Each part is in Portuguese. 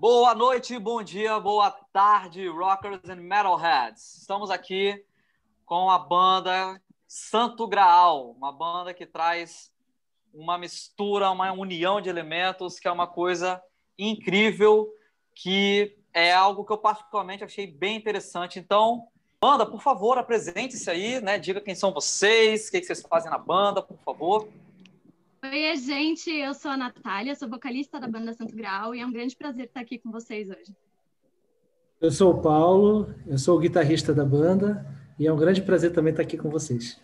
Boa noite, bom dia, boa tarde, rockers and metalheads. Estamos aqui com a banda Santo Graal, uma banda que traz uma mistura, uma união de elementos que é uma coisa incrível, que é algo que eu particularmente achei bem interessante. Então, banda, por favor, apresente-se aí, né? Diga quem são vocês, o que vocês fazem na banda, por favor. Oi, gente, eu sou a Natália, sou vocalista da banda Santo Grau e é um grande prazer estar aqui com vocês hoje. Eu sou o Paulo, eu sou o guitarrista da banda e é um grande prazer também estar aqui com vocês.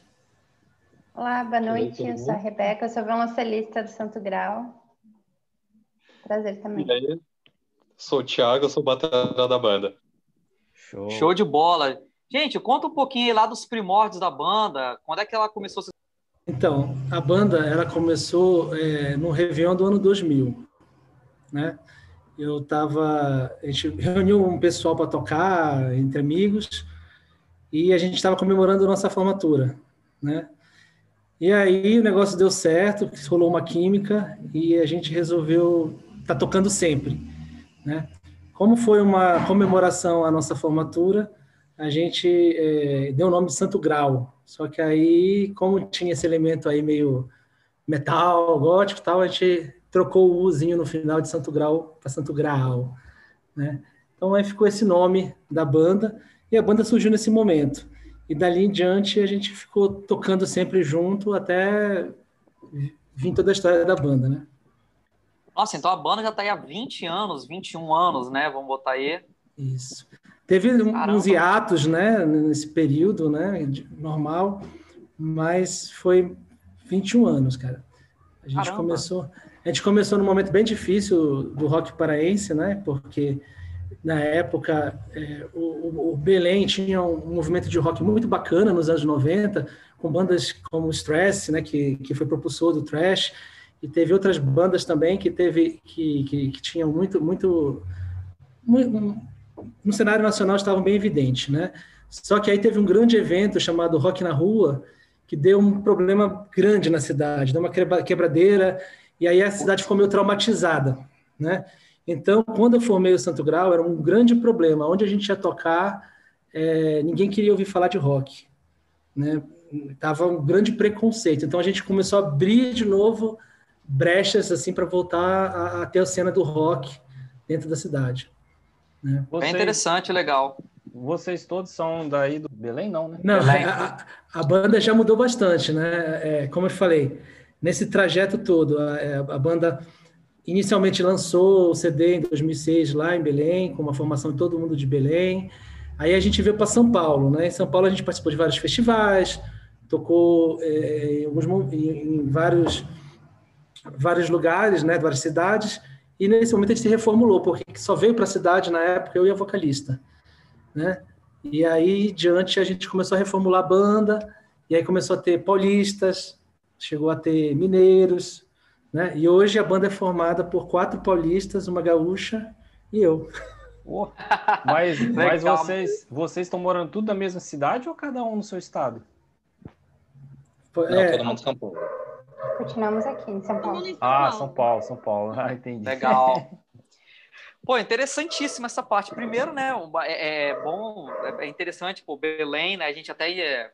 Olá, boa noite, eu sou a Rebeca, eu sou violoncelista do Santo Grau. Prazer também. E aí? Sou o Thiago, eu sou o baterista da banda. Show. Show de bola. Gente, conta um pouquinho lá dos primórdios da banda, quando é que ela começou a se então, a banda ela começou é, no Réveillon do ano 2000, né? Eu tava, a gente reuniu um pessoal para tocar entre amigos e a gente estava comemorando a nossa formatura, né? E aí o negócio deu certo, rolou uma química e a gente resolveu estar tá tocando sempre, né? Como foi uma comemoração à nossa formatura, a gente é, deu o nome de Santo Grau. Só que aí, como tinha esse elemento aí meio metal, gótico tal, a gente trocou o Uzinho no final de Santo Grau para Santo Graal, né? Então aí ficou esse nome da banda e a banda surgiu nesse momento. E dali em diante a gente ficou tocando sempre junto até vir toda a história da banda, né? Nossa, então a banda já está aí há 20 anos, 21 anos, né? Vamos botar aí. Isso. Teve Caramba. uns hiatos, né, nesse período, né, normal, mas foi 21 anos, cara. A gente Caramba. começou, a gente começou num momento bem difícil do rock paraense, né, porque na época é, o, o, Belém tinha um movimento de rock muito bacana nos anos 90, com bandas como Stress, né, que, que foi propulsor do thrash, e teve outras bandas também que teve que, que, que tinham muito muito, muito no cenário nacional estavam bem evidentes, né? Só que aí teve um grande evento chamado Rock na Rua, que deu um problema grande na cidade, deu uma quebradeira, e aí a cidade ficou meio traumatizada, né? Então, quando eu formei o Santo Grau, era um grande problema. Onde a gente ia tocar, é, ninguém queria ouvir falar de rock, né? Tava um grande preconceito. Então, a gente começou a abrir de novo brechas assim para voltar a, a ter a cena do rock dentro da cidade. Né? Vocês, Bem interessante, legal. Vocês todos são daí do Belém, não, né? Não, a, a, banda já mudou bastante, né? É, como eu falei, nesse trajeto todo, a, é, a, banda inicialmente lançou o CD em 2006 lá em Belém, com uma formação de todo mundo de Belém. Aí a gente veio para São Paulo, né? Em São Paulo a gente participou de vários festivais, tocou é, em, alguns, em, em vários vários lugares, né? Várias cidades. E nesse momento a gente se reformulou, porque só veio para a cidade na época eu e a vocalista, né? E aí diante a gente começou a reformular a banda, e aí começou a ter paulistas, chegou a ter mineiros, né? E hoje a banda é formada por quatro paulistas, uma gaúcha e eu. Oh, mas mas vocês vocês estão morando tudo na mesma cidade ou cada um no seu estado? Não, é, todo mundo em São Paulo. Continuamos aqui em São Paulo. Ah, São Paulo, São Paulo. Ah, entendi. Legal. Pô, interessantíssima essa parte. Primeiro, né, é, é bom, é interessante, pô, Belém, né, a gente até é,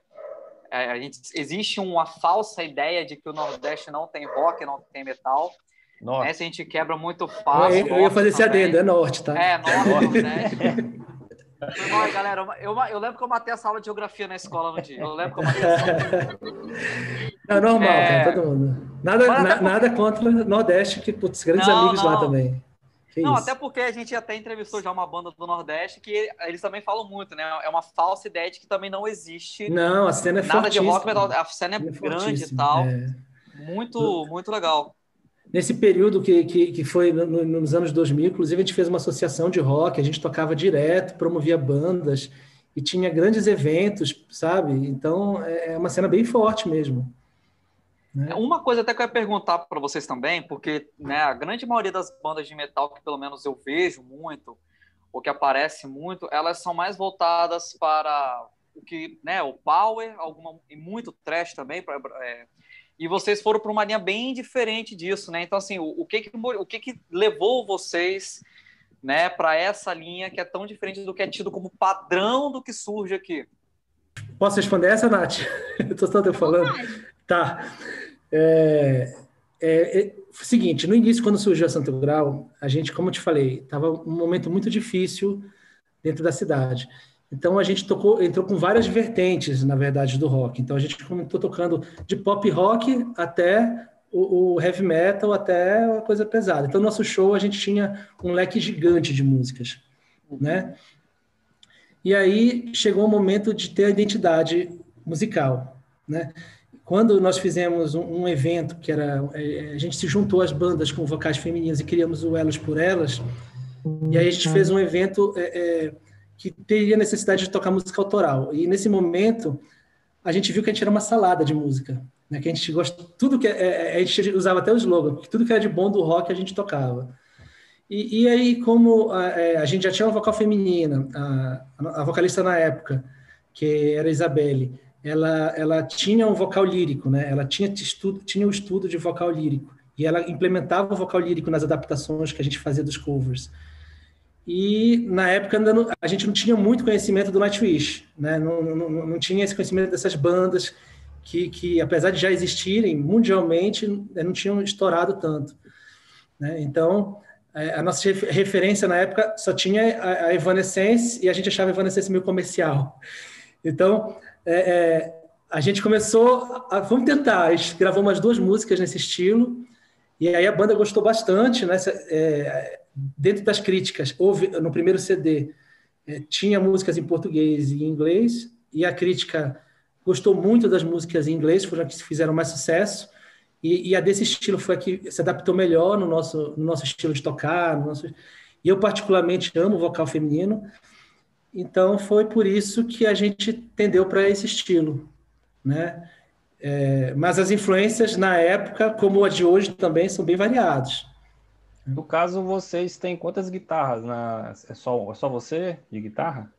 é, a gente, existe uma falsa ideia de que o Nordeste não tem rock, não tem metal. Norte. Né, se a gente quebra muito fácil. Eu, eu ia fazer esse adendo, é norte, tá? É, norte, né? Foi galera. Eu, eu, lembro que eu matei essa aula de geografia na escola no dia. Eu lembro que eu matei essa aula. É normal, é... cara, todo mundo. Nada, na, nada contra o Nordeste, que putz, grandes não, amigos não. lá também. Que não, isso? até porque a gente até entrevistou já uma banda do Nordeste que eles também falam muito, né? É uma falsa ideia de que também não existe. Não, a cena é Nada de rock metal. A cena é, é grande e tal. É. Muito, muito legal nesse período que, que, que foi no, nos anos 2000, inclusive a gente fez uma associação de rock, a gente tocava direto, promovia bandas e tinha grandes eventos, sabe? Então é, é uma cena bem forte mesmo. Né? É, uma coisa até que eu ia perguntar para vocês também, porque né, a grande maioria das bandas de metal que pelo menos eu vejo muito, ou que aparece muito, elas são mais voltadas para o que, né, o power, alguma e muito trash também, para é, e vocês foram para uma linha bem diferente disso, né? Então, assim, o, o, que, que, o que, que levou vocês né, para essa linha que é tão diferente do que é tido como padrão do que surge aqui? Posso responder essa, Nath? Estou só falando. Tá. É, é, é, seguinte, no início, quando surgiu a Santo Grau, a gente, como eu te falei, estava um momento muito difícil dentro da cidade. Então a gente tocou, entrou com várias vertentes, na verdade, do rock. Então a gente começou tocando de pop rock até o, o, heavy metal, até a coisa pesada. Então nosso show a gente tinha um leque gigante de músicas, né? E aí chegou o momento de ter a identidade musical, né? Quando nós fizemos um, um evento que era é, a gente se juntou as bandas com vocais femininas e criamos o Elas por Elas, e aí a gente fez um evento é, é, que teria necessidade de tocar música autoral. E nesse momento, a gente viu que a gente era uma salada de música. Né? Que a gente gosta, tudo que é, é, a gente usava até o slogan, que tudo que era de bom do rock a gente tocava. E, e aí, como a, é, a, gente já tinha uma vocal feminina, a, a, vocalista na época, que era a Isabelle, ela, ela tinha um vocal lírico, né? Ela tinha estudo, tinha um estudo de vocal lírico e ela implementava o vocal lírico nas adaptações que a gente fazia dos covers. E na época não, a gente não tinha muito conhecimento do Nightwish, né? não, não, não tinha esse conhecimento dessas bandas que, que, apesar de já existirem mundialmente, né, não tinham estourado tanto. Né? Então, é, a nossa referência na época só tinha a Evanescence e a gente achava a Evanescence meio comercial. Então, é, é, a gente começou a vamos tentar, a gente gravou umas duas músicas nesse estilo e aí a banda gostou bastante, né? É, dentro das críticas, houve no primeiro CD é, tinha músicas em português e em inglês, e a crítica gostou muito das músicas em inglês, foram as que fizeram mais sucesso, e, e, a desse estilo foi a que se adaptou melhor no nosso, no nosso estilo de tocar. Nosso... E eu, particularmente, amo vocal feminino, então foi por isso que a gente tendeu para esse estilo. Né? É, mas as influências na época, como a de hoje, também são bem variadas. No caso, vocês têm quantas guitarras? Na... É, só, é só você de guitarra?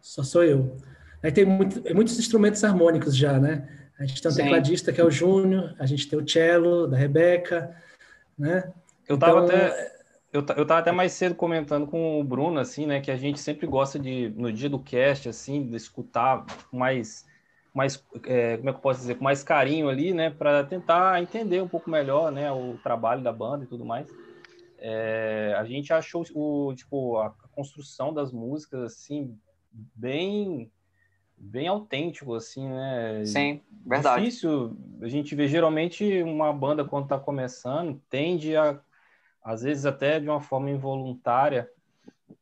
Só sou eu. Aí tem muito, muitos instrumentos harmônicos já, né? A gente tem um Sim. tecladista que é o Júnior, a gente tem o cello da Rebeca, né? Eu estava então, até eu, eu tava até mais cedo comentando com o Bruno assim, né, que a gente sempre gosta de no dia do cast assim, de escutar mais mais é, como é que eu posso dizer, com mais carinho ali, né, para tentar entender um pouco melhor, né, o trabalho da banda e tudo mais. É, a gente achou o tipo a, construção das músicas assim bem bem autêntico assim né sim verdade. difícil a gente vê geralmente uma banda quando está começando tende a às vezes até de uma forma involuntária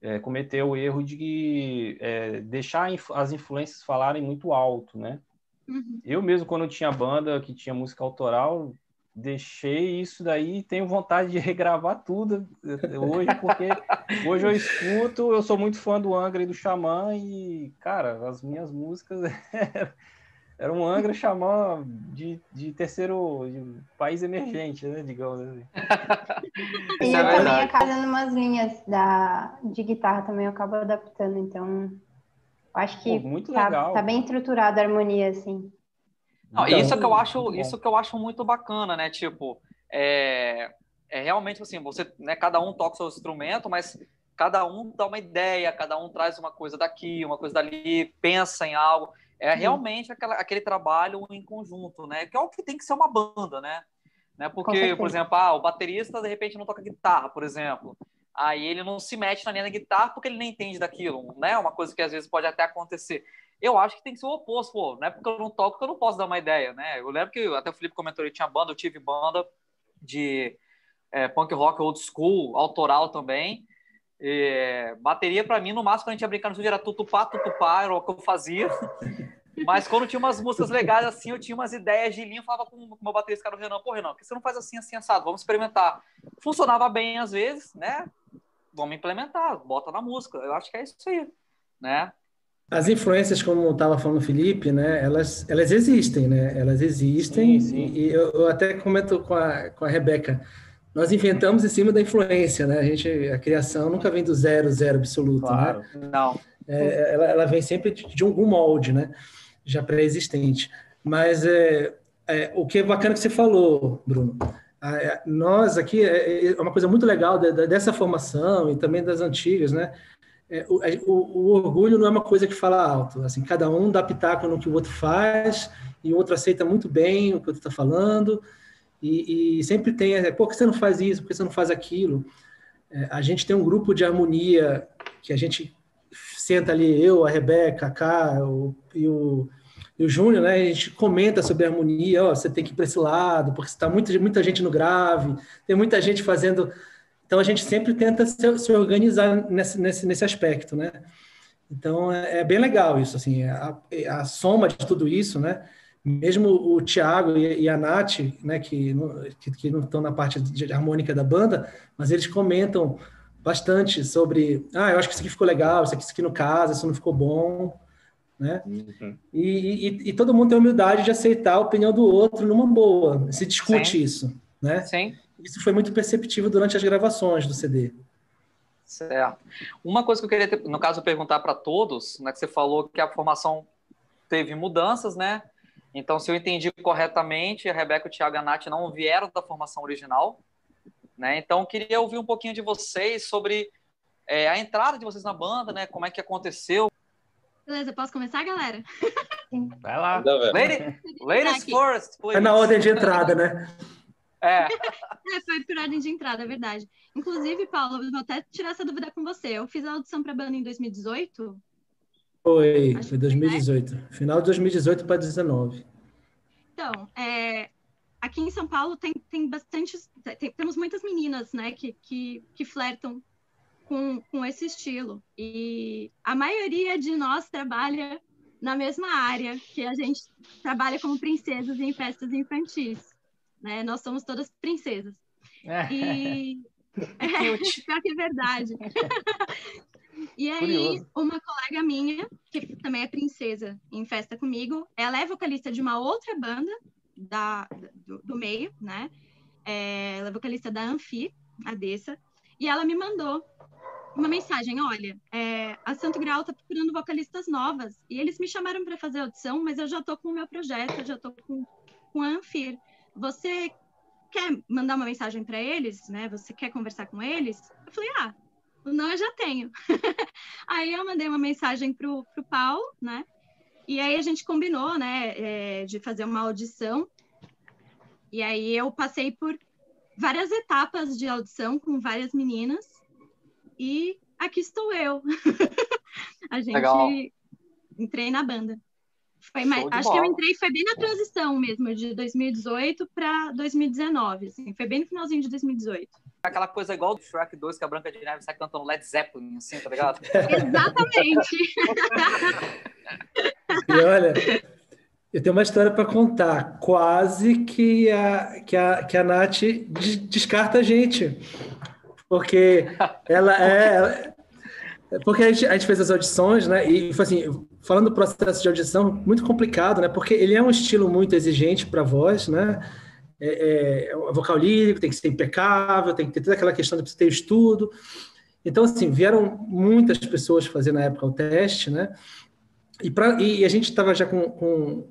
é, cometer o erro de é, deixar as influências falarem muito alto né uhum. eu mesmo quando tinha banda que tinha música autoral deixei isso daí e tenho vontade de regravar tudo hoje, porque hoje eu escuto, eu sou muito fã do Angra e do Xamã e, cara, as minhas músicas eram um Angra Xamã de, de terceiro de país emergente, né, digamos assim. E eu é também acabo dando umas linhas da, de guitarra também, eu acabo adaptando, então acho que Pô, muito tá, legal. tá bem estruturada a harmonia, assim. Não, então, isso que eu acho, isso que eu acho muito bacana, né? Tipo, é, é realmente assim, você, né, cada um toca o seu instrumento, mas cada um dá uma ideia, cada um traz uma coisa daqui, uma coisa dali, pensa em algo. É realmente aquela, aquele trabalho em conjunto, né? Que é o que tem que ser uma banda, né? né? Porque, por exemplo, ah, o baterista de repente não toca guitarra, por exemplo. Aí ele não se mete na linha da guitarra porque ele nem entende daquilo, né? Uma coisa que às vezes pode até acontecer. Eu acho que tem que ser o oposto, pô. Não é porque eu não toco que eu não posso dar uma ideia, né? Eu lembro que até o Felipe comentou, ele tinha banda, eu tive banda de é, punk rock old school, autoral também. E, bateria, para mim, no máximo, quando a gente ia brincar no estúdio, era tutupá, tutupá, era o que eu fazia. Mas quando tinha umas músicas legais assim, eu tinha umas ideias de linha, falava com o meu baterista, cara, o Renan, pô, Renan, por que você não faz assim, assim, assado? Vamos experimentar. Funcionava bem às vezes, né? Vamos implementar, bota na música. Eu acho que é isso aí, né? As influências, como estava falando o Felipe, né, elas, elas existem, né? Elas existem. Sim, sim. E eu, eu, até comento com a, com a Rebeca, nós inventamos em cima da influência, né? A gente, a criação nunca vem do zero, zero absoluto, né? claro. né? Não. É, ela, ela vem sempre de, de algum molde, né? Já pré-existente. Mas é, é, o que é bacana que você falou, Bruno, nós aqui, é, é uma coisa muito legal dessa formação e também das antigas, né? É, o, o, o, orgulho não é uma coisa que fala alto. Assim, cada um dá pitaco no que o outro faz e o outro aceita muito bem o que o outro está falando. E, e, sempre tem, é, por que você não faz isso? Por que você não faz aquilo? É, a gente tem um grupo de harmonia que a gente senta ali, eu, a Rebeca, a Cá o, e o, e o Júnior, né? A gente comenta sobre harmonia, ó, você tem que ir para esse lado, porque está muita, muita gente no grave, tem muita gente fazendo então a gente sempre tenta se, se organizar nesse, nesse, nesse aspecto, né? Então é, é bem legal isso, assim, a, a, soma de tudo isso, né? Mesmo o Thiago e, e a Nath, né, que, que, que, não estão na parte de harmônica da banda, mas eles comentam bastante sobre, ah, eu acho que isso aqui ficou legal, isso aqui, isso aqui no caso, isso não ficou bom, né? Uhum. E, e, e, todo mundo tem a humildade de aceitar a opinião do outro numa boa, se discute Sim. isso, né? Sim. Isso foi muito perceptível durante as gravações do CD. Certo. Uma coisa que eu queria, ter, no caso, perguntar para todos, né, que você falou que a formação teve mudanças, né? Então, se eu entendi corretamente, a Rebeca, o Thiago e a Nath não vieram da formação original, né? Então, eu queria ouvir um pouquinho de vocês sobre é, a entrada de vocês na banda, né? Como é que aconteceu? Beleza, posso começar, galera? Vai lá. Lady, ladies first, please. É na ordem de entrada, né? É. é. Foi por ordem de entrada, é verdade. Inclusive, Paulo, vou até tirar essa dúvida com você. Eu fiz a audição para a banda em 2018? Foi, Acho foi 2018. É. Final de 2018 para 2019. Então, é, aqui em São Paulo tem, tem bastante. Tem, temos muitas meninas, né, que, que, que flertam com, com esse estilo. E a maioria de nós trabalha na mesma área, que a gente trabalha como princesas em festas infantis né? Nós somos todas princesas. E é, pior que é verdade. e aí, Curioso. uma colega minha, que também é princesa em festa comigo, ela é vocalista de uma outra banda da, do, do meio, né? É, ela é vocalista da Anfi, a Dessa, e ela me mandou uma mensagem: olha, é, a Santo Grau está procurando vocalistas novas e eles me chamaram para fazer audição, mas eu já estou com o meu projeto, eu já estou com, com a Anfir você quer mandar uma mensagem para eles, né? Você quer conversar com eles? Eu falei, ah, não, eu já tenho. aí eu mandei uma mensagem pro, pro Paulo, né? E aí a gente combinou, né, é, de fazer uma audição. E aí eu passei por várias etapas de audição com várias meninas. E aqui estou eu. a gente Legal. entrei na banda. Foi mais, acho bola. que eu entrei, foi bem na transição mesmo, de 2018 para 2019, assim, foi bem no finalzinho de 2018. Aquela coisa igual do Shrek 2, que a Branca de Neve sai cantando Led Zeppelin, assim, tá ligado? Exatamente! e olha, eu tenho uma história para contar. Quase que a, que a, que a Nath descarta a gente. Porque ela é. Porque a gente, a gente fez as audições, né? E foi assim, falando do processo de audição, muito complicado, né? Porque ele é um estilo muito exigente para a voz, né? É, é, vocal lírico tem que ser impecável, tem que ter toda aquela questão de ter estudo. Então, assim, vieram muitas pessoas fazer na época o teste, né? E, pra, e a gente estava já com, com,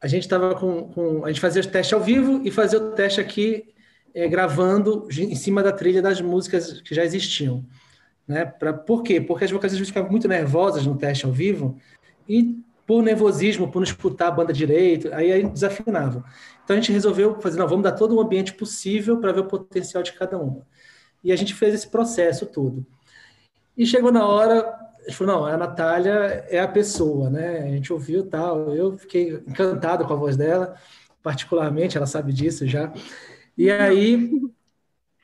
A gente estava com, com, A gente fazia o teste ao vivo e fazia o teste aqui é, gravando em cima da trilha das músicas que já existiam. Né? Pra, por quê? Porque as vocalistas ficavam muito nervosas no teste ao vivo e por nervosismo, por não escutar a banda direito, aí, aí desafinavam. Então a gente resolveu fazer, não, vamos dar todo o ambiente possível para ver o potencial de cada uma. E a gente fez esse processo todo. E chegou na hora, a gente falou, não, a Natália é a pessoa, né? A gente ouviu tal, eu fiquei encantado com a voz dela, particularmente, ela sabe disso já. E aí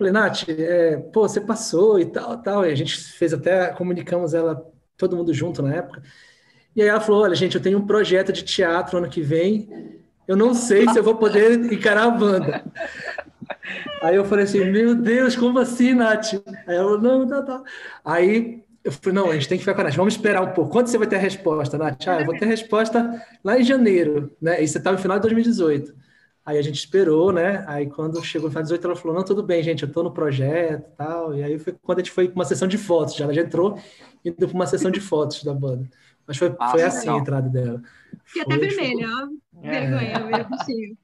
Falei, Nath, é, pô, você passou e tal, tal. E a gente fez até, comunicamos ela, todo mundo junto na época. E aí ela falou: olha, gente, eu tenho um projeto de teatro ano que vem. Eu não sei se eu vou poder encarar a banda. Aí eu falei assim: meu Deus, como assim, Nath? Aí ela falou: não, tá, tá. Aí eu falei: não, a gente tem que ficar com a Nath, vamos esperar um pouco. Quando você vai ter a resposta, Nath? Ah, eu vou ter a resposta lá em janeiro, né? E você estava no final de 2018. Aí a gente esperou, né? Aí quando chegou no final 18, ela falou: Não, tudo bem, gente, eu tô no projeto e tal. E aí foi quando a gente foi para uma sessão de fotos. Já ela já entrou indo para uma sessão de fotos da banda. Mas foi, ah, foi assim legal. a entrada dela. Fiquei até vermelha, ó. É. Vergonha, meu bichinho.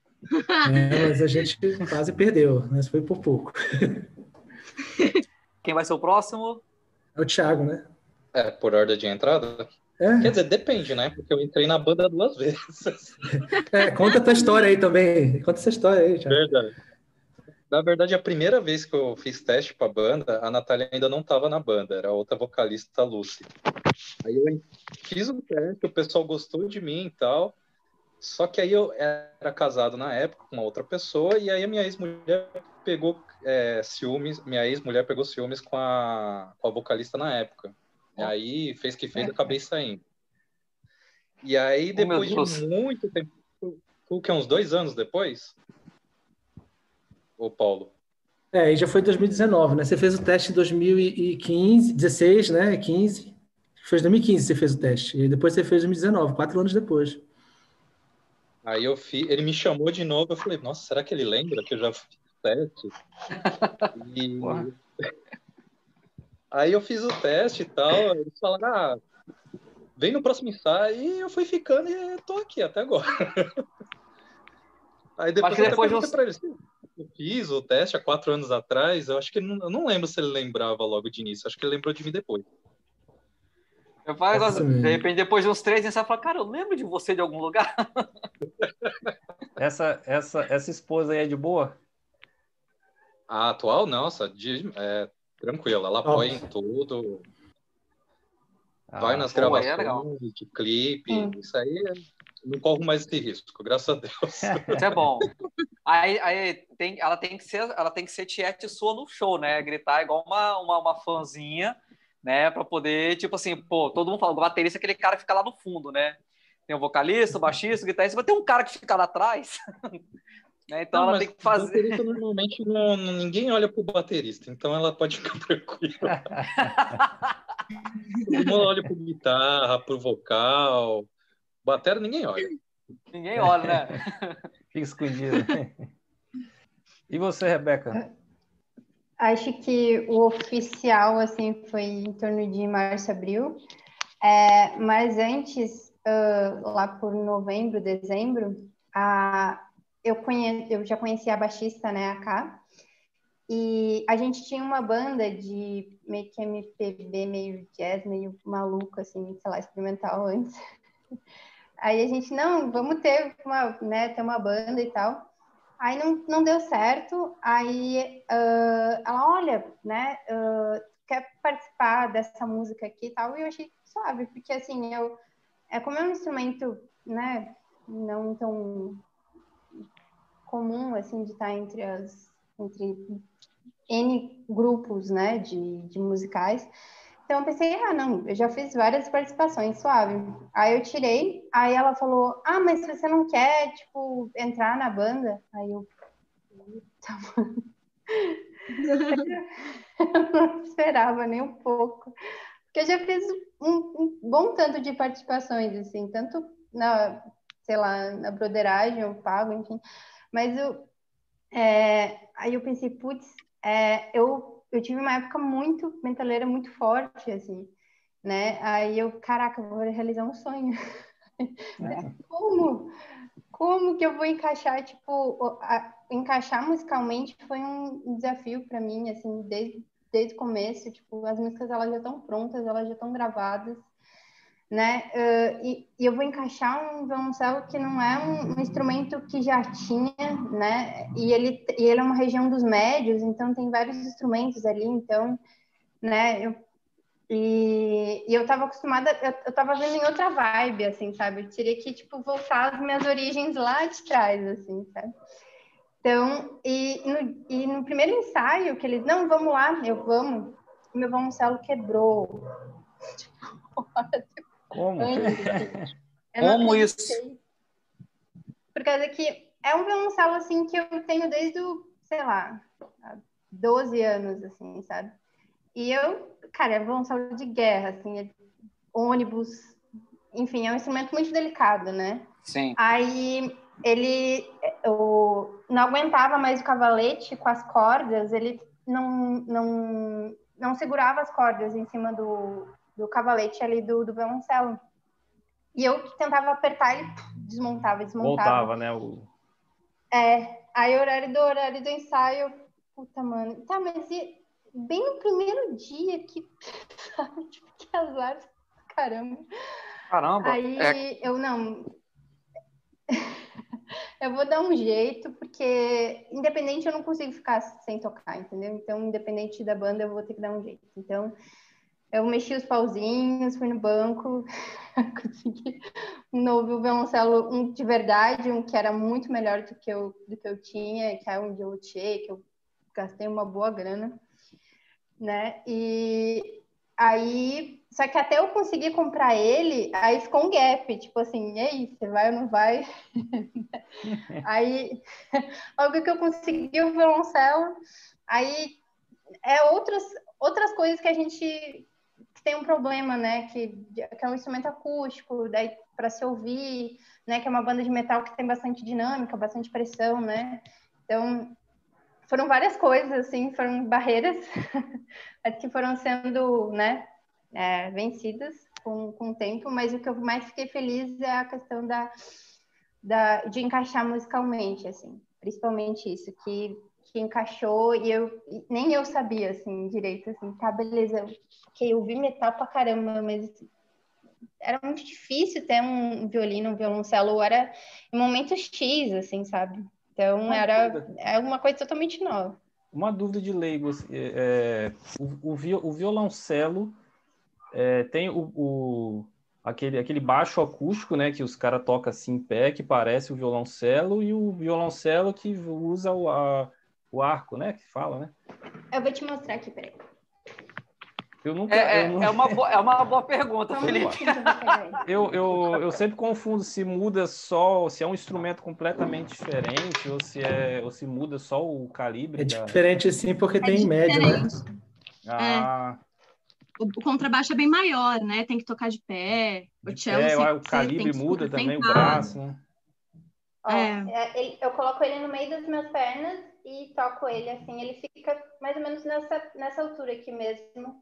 É, mas a gente quase perdeu, mas foi por pouco. Quem vai ser o próximo? É o Thiago, né? É, por ordem de entrada? É. Quer dizer, depende, né? Porque eu entrei na banda duas vezes. É, conta a tua história aí também. Conta essa história aí, Thiago. Verdade. Na verdade, a primeira vez que eu fiz teste para a banda, a Natália ainda não estava na banda, era outra vocalista, a Lucy. Aí eu fiz o teste, o pessoal gostou de mim e tal. Só que aí eu era casado na época com uma outra pessoa, e aí a minha ex-mulher pegou é, ciúmes, minha ex-mulher pegou ciúmes com a, com a vocalista na época. E aí fez que fez, eu acabei saindo. E aí, depois oh, de muito tempo, o que, uns dois anos depois, o Paulo? É, e já foi 2019, né? Você fez o teste em 2015, 16, né? 15. Foi em 2015 você fez o teste. E depois você fez em 2019, quatro anos depois. Aí eu fiz, ele me chamou de novo, eu falei, nossa, será que ele lembra que eu já fiz o teste? E... Aí eu fiz o teste e tal, eles falaram, ah, vem no próximo ensaio, e eu fui ficando e tô aqui até agora. Aí depois, depois eu pra eles, eu fiz o teste há quatro anos atrás, eu acho que ele não, eu não lembro se ele lembrava logo de início, acho que ele lembrou de mim depois. Eu falo, Nossa, de repente, depois de uns três ensaios, eu falo, cara, eu lembro de você de algum lugar. essa, essa, essa esposa aí é de boa? A atual, nossa, de, é, tranquila, ela apoia em tudo. Ah, vai nas gravações é de clipe, hum. isso aí não corro mais esse risco, graças a Deus. Isso é bom. Aí, aí tem, ela tem que ser, ela tem que ser tiete sua no show, né? Gritar igual uma, uma, uma fãzinha, né? Para poder, tipo assim, pô, todo mundo fala, o baterista é aquele cara que fica lá no fundo, né? Tem o vocalista, o baixista, o guitarrista, vai ter um cara que fica lá atrás. né? Então não, ela tem que fazer. normalmente não, ninguém olha pro baterista, então ela pode ficar tranquila. Todo mundo olha pro guitarra, pro vocal. Batera ninguém olha. Ninguém olha, né? Fica escondido. E você, Rebeca? Acho que o oficial assim foi em torno de março, abril. É, mas antes, uh, lá por novembro, dezembro, a, eu, conhe, eu já conhecia a baixista, né, a K, e a gente tinha uma banda de meio que MPB, meio jazz, meio maluco, assim, sei lá, experimental antes. Aí a gente, não, vamos ter uma, né, ter uma banda e tal. Aí não, não deu certo. Aí uh, ela, olha, né, uh, quer participar dessa música aqui e tal. E eu achei suave, porque assim, eu, é como é um instrumento, né, não tão comum, assim, de estar entre as, entre N grupos, né, de, de musicais. Então eu pensei, ah, não, eu já fiz várias participações, suave. Aí eu tirei, aí ela falou, ah, mas você não quer, tipo, entrar na banda, aí eu. Tá eu não esperava nem um pouco. Porque eu já fiz um, um, bom tanto de participações, assim, tanto na, sei lá, na broderagem, eu pago, enfim. Mas eu. É, aí eu pensei, putz, é, eu eu tive uma época muito mentaleira, muito forte, assim, né? Aí eu, caraca, eu vou realizar um sonho. É. Como? Como que eu vou encaixar, tipo, a, encaixar musicalmente foi um desafio para mim, assim, desde, desde o começo, tipo, as músicas elas já estão prontas, elas já estão gravadas, né? Uh, e, e, eu vou encaixar um violoncelo que não é um, um, instrumento que já tinha, né? E ele, e ele é uma região dos médios, então tem vários instrumentos ali, então, né? Eu, e, e eu estava acostumada, eu, eu tava vendo em outra vibe, assim, sabe? Eu teria que, tipo, voltar às minhas origens lá de trás, assim, sabe? Então, e no, e no primeiro ensaio, que eles, não, vamos lá, eu vamos, meu violoncelo quebrou. Tipo, como? Como isso? Por causa que é um violoncelo, assim, que eu tenho desde o, sei lá, 12 anos, assim, sabe? E eu, cara, é um violoncelo de guerra, assim, é ônibus, enfim, é um instrumento muito delicado, né? Sim. Aí ele eu, não aguentava mais o cavalete com as cordas, ele não, não, não segurava as cordas em cima do, do cavalete ali do, do violoncelo. E eu que tentava apertar, ele desmontava, desmontava. Voltava, né? O... É, aí o horário do horário do ensaio, puta, mano. Tá, mas e bem no primeiro dia que, sabe, tipo, que azar, caramba. Caramba. Aí é... eu não. eu vou dar um jeito, porque independente eu não consigo ficar sem tocar, entendeu? Então, independente da banda, eu vou ter que dar um jeito. Então, eu mexi os pauzinhos, fui no banco, consegui um novo violoncelo, um de verdade, um que era muito melhor do que eu, do que eu tinha, que é um de luthier, que eu gastei uma boa grana, né? E aí, só que até eu conseguir comprar ele, aí ficou um gap, tipo assim, e aí, você vai ou não vai? aí, logo que eu consegui o violoncelo, aí é outras, outras coisas que a gente tem um problema, né? Que, que é um instrumento acústico, daí para se ouvir, né? Que é uma banda de metal que tem bastante dinâmica, bastante pressão, né? Então foram várias coisas, assim, foram barreiras que foram sendo, né? É, vencidas com, com o tempo, mas o que eu mais fiquei feliz é a questão da, da de encaixar musicalmente, assim, principalmente isso, que que encaixou e eu nem eu sabia assim direito assim, tá beleza, ok, eu vi metal pra caramba, mas era muito difícil ter um violino, um violoncelo, era em momento X, assim, sabe? Então uma era é uma coisa totalmente nova. Uma dúvida de leigos, é, o, o, violoncelo é, tem o, o, aquele, aquele baixo acústico, né, que os caras tocam assim em pé, que parece o violoncelo, e o violoncelo que usa o, a, o arco, né? Que fala, né? Eu vou te mostrar aqui, peraí. Eu nunca, é, eu é, não... é, uma boa, é uma boa pergunta, Felipe. Eu, eu, eu sempre confundo se muda só, se é um instrumento completamente diferente, ou se, é, ou se muda só o calibre. É da... diferente sim, porque é tem em média, né? Ah. É. O, o, contrabaixo é bem maior, né? Tem que tocar de pé. O de cello, pé, você, o calibre muda também, o braço, né? É. ele, eu coloco ele no meio das minhas pernas e toco ele assim, ele fica mais ou menos nessa, nessa altura aqui mesmo,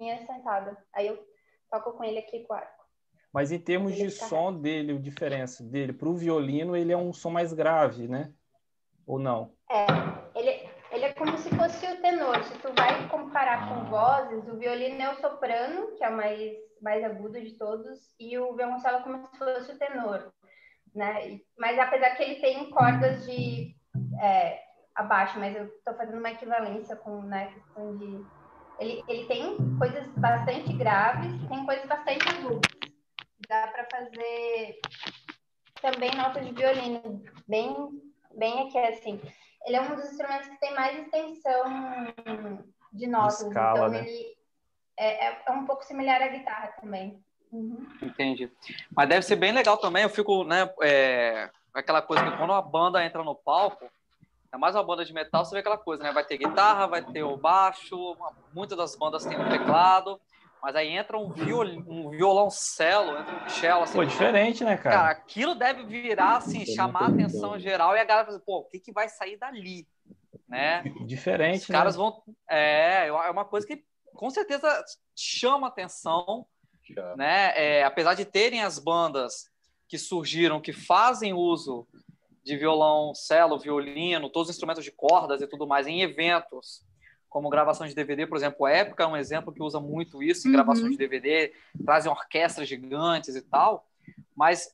minha sentada. Aí eu toco com ele aqui com o arco. Mas em termos de som dele, a diferença dele para o violino, ele é um som mais grave, né? Ou não? É, ele, ele é como se fosse o tenor. Se tu vai comparar com vozes, o violino é o soprano, que é o mais, mais agudo de todos, e o violoncelo é como se fosse o tenor, né? Mas apesar que ele tem cordas de... É, abaixo, mas eu estou fazendo uma equivalência com né, questão de. Ele, ele tem coisas bastante graves, tem coisas bastante agudas. Dá para fazer também notas de violino, bem, bem aqui assim. Ele é um dos instrumentos que tem mais extensão de notas, Escala, então né? ele é, é, é, um pouco similar à guitarra também. Uhum. Entendi. Mas deve ser bem legal também. Eu fico, né, é, aquela coisa que quando a banda entra no palco, é mais uma banda de metal, você vê aquela coisa, né? Vai ter guitarra, vai ter o baixo, muitas das bandas têm um teclado, mas aí entra um, viol, um violoncelo, entra um cello, assim. Pô, diferente, né, cara? Cara, aquilo deve virar, assim, chamar a atenção geral e a galera fala, pô, o que, que vai sair dali? Né? Diferente, Os caras né? vão... É, é uma coisa que com certeza chama atenção, né? É, apesar de terem as bandas que surgiram, que fazem uso de violão, cello, violino, todos os instrumentos de cordas e tudo mais em eventos, como gravação de DVD, por exemplo, Época é um exemplo que usa muito isso em uhum. gravações de DVD, trazem orquestras gigantes e tal, mas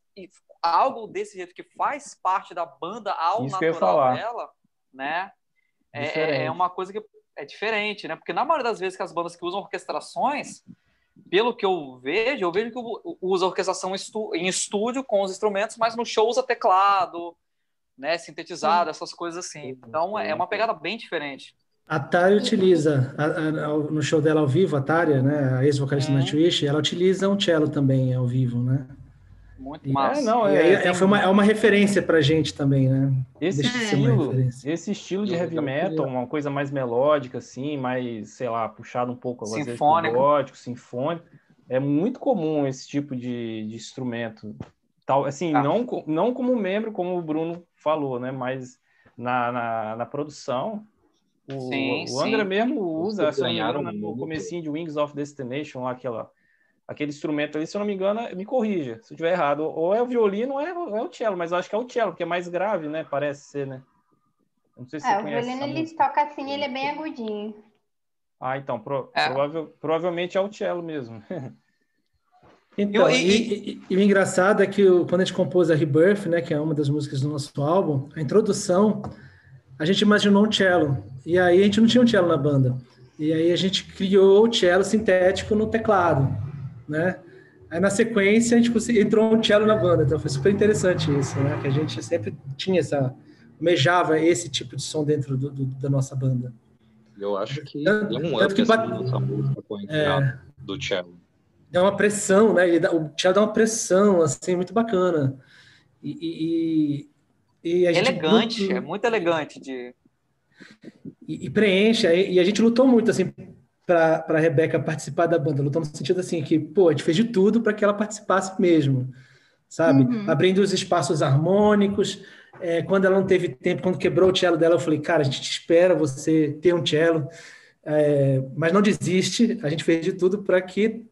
algo desse jeito que faz parte da banda ao isso natural dela, né? É, é, é, uma coisa que é diferente, né? Porque na maioria das vezes que as bandas que usam orquestrações, pelo que eu vejo, eu vejo que usa orquestração em estúdio com os instrumentos, mas no show usa teclado, né, sintetizado, Sim. essas coisas assim. Então é uma pegada bem diferente. A Tária utiliza, a, a, no show dela ao vivo, a Tária, né, a ex-vocalista uhum. da Nightwish, ela utiliza um cello também ao vivo, né? Muito e, massa. É, não, é, é, foi uma, é uma referência pra gente também, né? Esse estilo, esse estilo de heavy metal, uma coisa mais melódica, assim, mais, sei lá, puxado um pouco, sinfônico, melódico, sinfônico, é muito comum esse tipo de, de instrumento. Tal, assim, ah. não, não como membro, como o Bruno falou, né? Mas na, na, na produção, o, sim, o André sim. mesmo usa, se não me engano, no comecinho de Wings of Destination, lá, aquela, aquele instrumento ali, se eu não me engano, me corrija se eu estiver errado. Ou é o violino ou é, ou é o cello, mas eu acho que é o cello, porque é mais grave, né? Parece ser, né? Não sei se é, você o violino ele toca assim, ele é bem agudinho. Ah, então, pro, é. provável, provavelmente é o cello mesmo. Então, e, e, e, o engraçado é que o, quando a gente compôs a Rebirth, né, que é uma das músicas do nosso álbum, a introdução, a gente imaginou um cello. E aí a gente não tinha um cello na banda. E aí a gente criou o cello sintético no teclado, né? Aí na sequência a gente entrou um cello na banda, então foi super interessante isso, né? Que a gente sempre tinha essa, almejava esse tipo de som dentro do, do, da nossa banda. Eu acho que tanto, tem um up que bat... essa música com a é, do cello. Dá uma pressão, né? Dá, o cello dá uma pressão, assim, muito bacana. E, e, e a elegante, é muito elegante de e, e preenche. E, e a gente lutou muito, assim, para a Rebeca participar da banda. Lutou no sentido, assim, que, pô, a gente fez de tudo para que ela participasse mesmo, sabe? Uhum. Abrindo os espaços harmônicos. É, quando ela não teve tempo, quando quebrou o cello dela, eu falei, cara, a gente espera você ter um cello, é, mas não desiste. A gente fez de tudo para que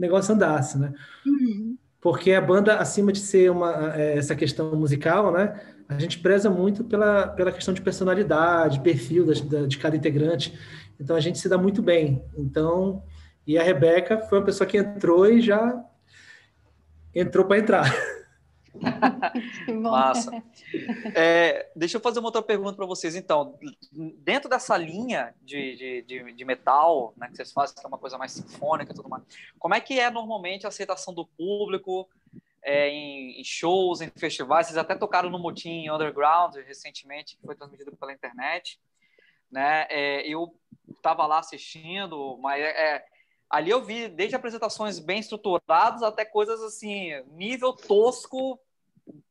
negócio andasse, né? Uhum. Porque a banda, acima de ser uma, é, essa questão musical, né? a gente preza muito pela, pela questão de personalidade, perfil da, de cada integrante. Então a gente se dá muito bem. Então, e a Rebeca foi uma pessoa que entrou e já entrou para entrar. Massa. É, deixa eu fazer uma outra pergunta para vocês, então. Dentro dessa linha de, de, de, de, metal, né, que vocês fazem, que é uma coisa mais sinfônica e tudo mais, como é que é normalmente a aceitação do público? é, em, em, shows, em festivais. Vocês até tocaram no Motim Underground recentemente, que foi transmitido pela internet. Né? É, eu estava lá assistindo, mas é, é, ali eu vi desde apresentações bem estruturadas até coisas assim, nível tosco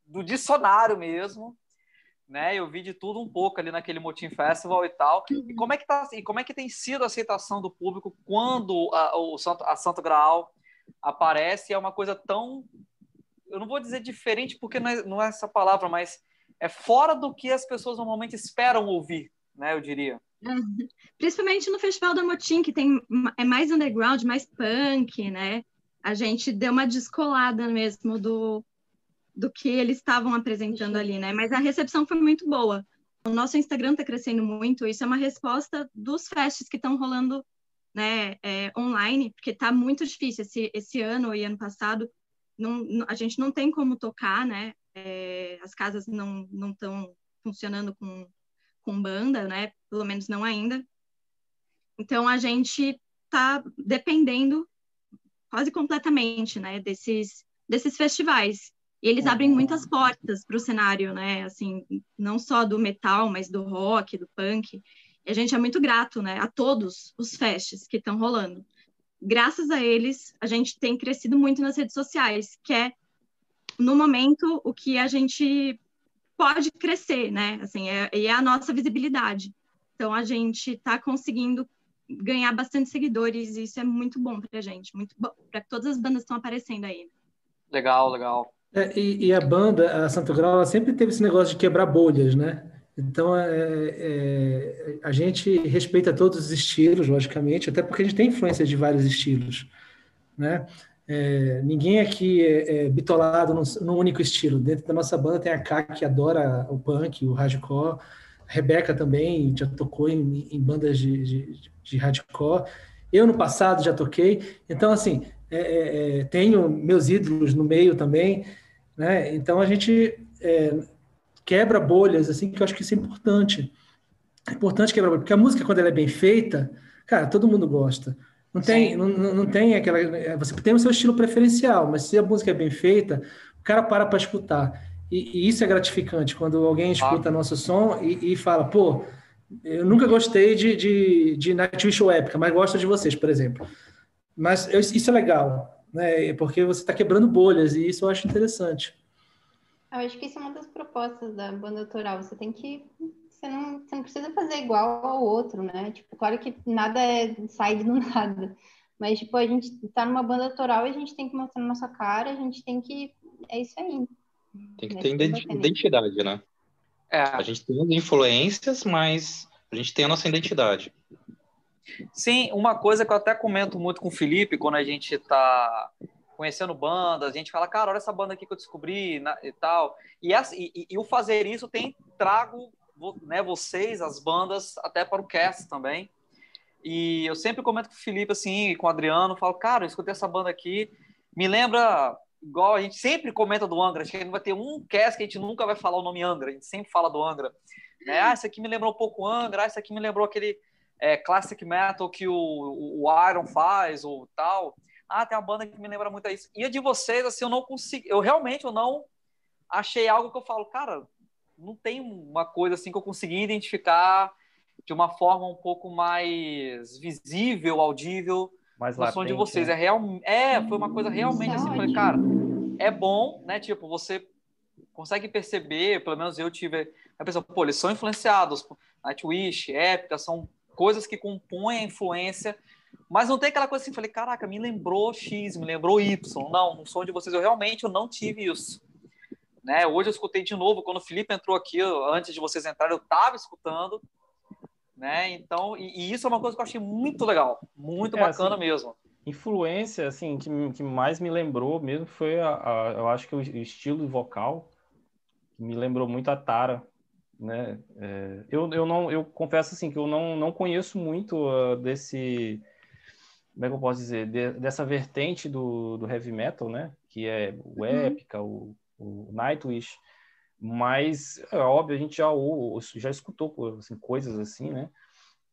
do dicionário mesmo. Né? Eu vi de tudo um pouco ali naquele Motim Festival e tal. E como é que tá, e como é que tem sido a aceitação do público quando a, o Santo, a Santo Graal aparece? É uma coisa tão eu não vou dizer diferente porque não é, não é essa palavra, mas é fora do que as pessoas normalmente esperam ouvir, né? Eu diria. Principalmente no Festival da Motim, que tem, é mais underground, mais punk, né? A gente deu uma descolada mesmo do, do que eles estavam apresentando ali, né? Mas a recepção foi muito boa. O nosso Instagram está crescendo muito, isso é uma resposta dos festes que estão rolando né, é, online, porque está muito difícil esse, esse ano e ano passado não, a gente não tem como tocar, né? É, as casas não não estão funcionando com, com banda, né? Pelo menos não ainda. Então a gente está dependendo quase completamente, né? Desses desses festivais. E eles abrem muitas portas para o cenário, né? Assim, não só do metal, mas do rock, do punk. E a gente é muito grato, né? A todos os festes que estão rolando graças a eles, a gente tem crescido muito nas redes sociais, que é, no momento, o que a gente pode crescer, né? Assim, é, é a nossa visibilidade. Então, a gente está conseguindo ganhar bastante seguidores e isso é muito bom para a gente, muito bom para todas as bandas que estão aparecendo aí. Legal, legal. É, e, e, a banda, a Santo Grau, ela sempre teve esse negócio de quebrar bolhas, né? Então, é, é, a gente respeita todos os estilos, logicamente, até porque a gente tem influência de vários estilos, né? É, ninguém aqui é, é bitolado num, único estilo. Dentro da nossa banda tem a K, que adora o punk, o hardcore. A Rebeca também já tocou em, em bandas de, de, de, hardcore. Eu, no passado, já toquei. Então, assim, é, é, é, tenho meus ídolos no meio também. Né? Então, a gente quebra bolhas, assim, que eu acho que isso é importante. É importante quebrar bolhas, porque a música, quando ela é bem feita, cara, todo mundo gosta. Não tem, não, não tem aquela. Você tem o seu estilo preferencial, mas se a música é bem feita, o cara para para escutar. E, e, isso é gratificante quando alguém escuta ah. nosso som e, e, fala, pô, eu nunca gostei de, de, de Nightwish ou Épica, mas gosto de vocês, por exemplo. Mas eu, isso é legal, né? Porque você está quebrando bolhas e isso eu acho interessante. Eu acho que isso é uma das propostas da banda autoral. Você tem que. Você não, você não precisa fazer igual ao outro, né? Tipo, claro que nada é, sai do nada. Mas, tipo, a gente tá numa banda autoral e a gente tem que mostrar nossa cara, a gente tem que. É isso aí. Tem que ter identidade, né? É. A gente tem as influências, mas a gente tem a nossa identidade. Sim, uma coisa que eu até comento muito com o Felipe quando a gente está conhecendo bandas, a gente fala, cara, olha essa banda aqui que eu descobri e tal. E, essa, e, e, o fazer isso tem trago né, vocês, as bandas, até para o cast também. E eu sempre comento com o Felipe, assim, com o Adriano, falo, cara, eu escutei essa banda aqui, me lembra, igual a gente sempre comenta do Angra, acho que vai ter um cast que a gente nunca vai falar o nome Angra, a gente sempre fala do Angra. Né? Ah, esse aqui me lembrou um pouco Angra, ah, esse aqui me lembrou aquele é, classic metal que o, o Iron faz, ou tal. Ah, tem uma banda que me lembra muito isso. E a de vocês, assim, eu não consigo, eu realmente eu não achei algo que eu falo, cara, não tem uma coisa assim que eu consegui identificar de uma forma um pouco mais visível, audível, mais no som de vocês. Né? É, real, é, foi uma coisa realmente assim, falei, cara, é bom, né? Tipo, você consegue perceber, pelo menos eu tive a pessoa, pô, eles são influenciados, Nightwish, Épica, são coisas que compõem a influência, mas não tem aquela coisa assim, falei, caraca, me lembrou X, me lembrou Y. Não, no som de vocês eu realmente eu não tive isso. Né? Hoje eu escutei de novo, quando o Felipe entrou aqui, antes de vocês entrarem, eu estava escutando, né? Então, e, e, isso é uma coisa que eu achei muito legal, muito é, bacana assim, mesmo. Influência, assim, que, que mais me lembrou mesmo foi, a, a, eu acho que o estilo vocal, me lembrou muito a Tara, né? É, eu, eu não, eu confesso assim que eu não, não conheço muito uh, desse, como é que eu posso dizer, de, dessa vertente do, do heavy metal, né? Que é o épica, uhum. o, o Nightwish, mas é óbvio a gente já ou, já escutou assim, coisas assim, né?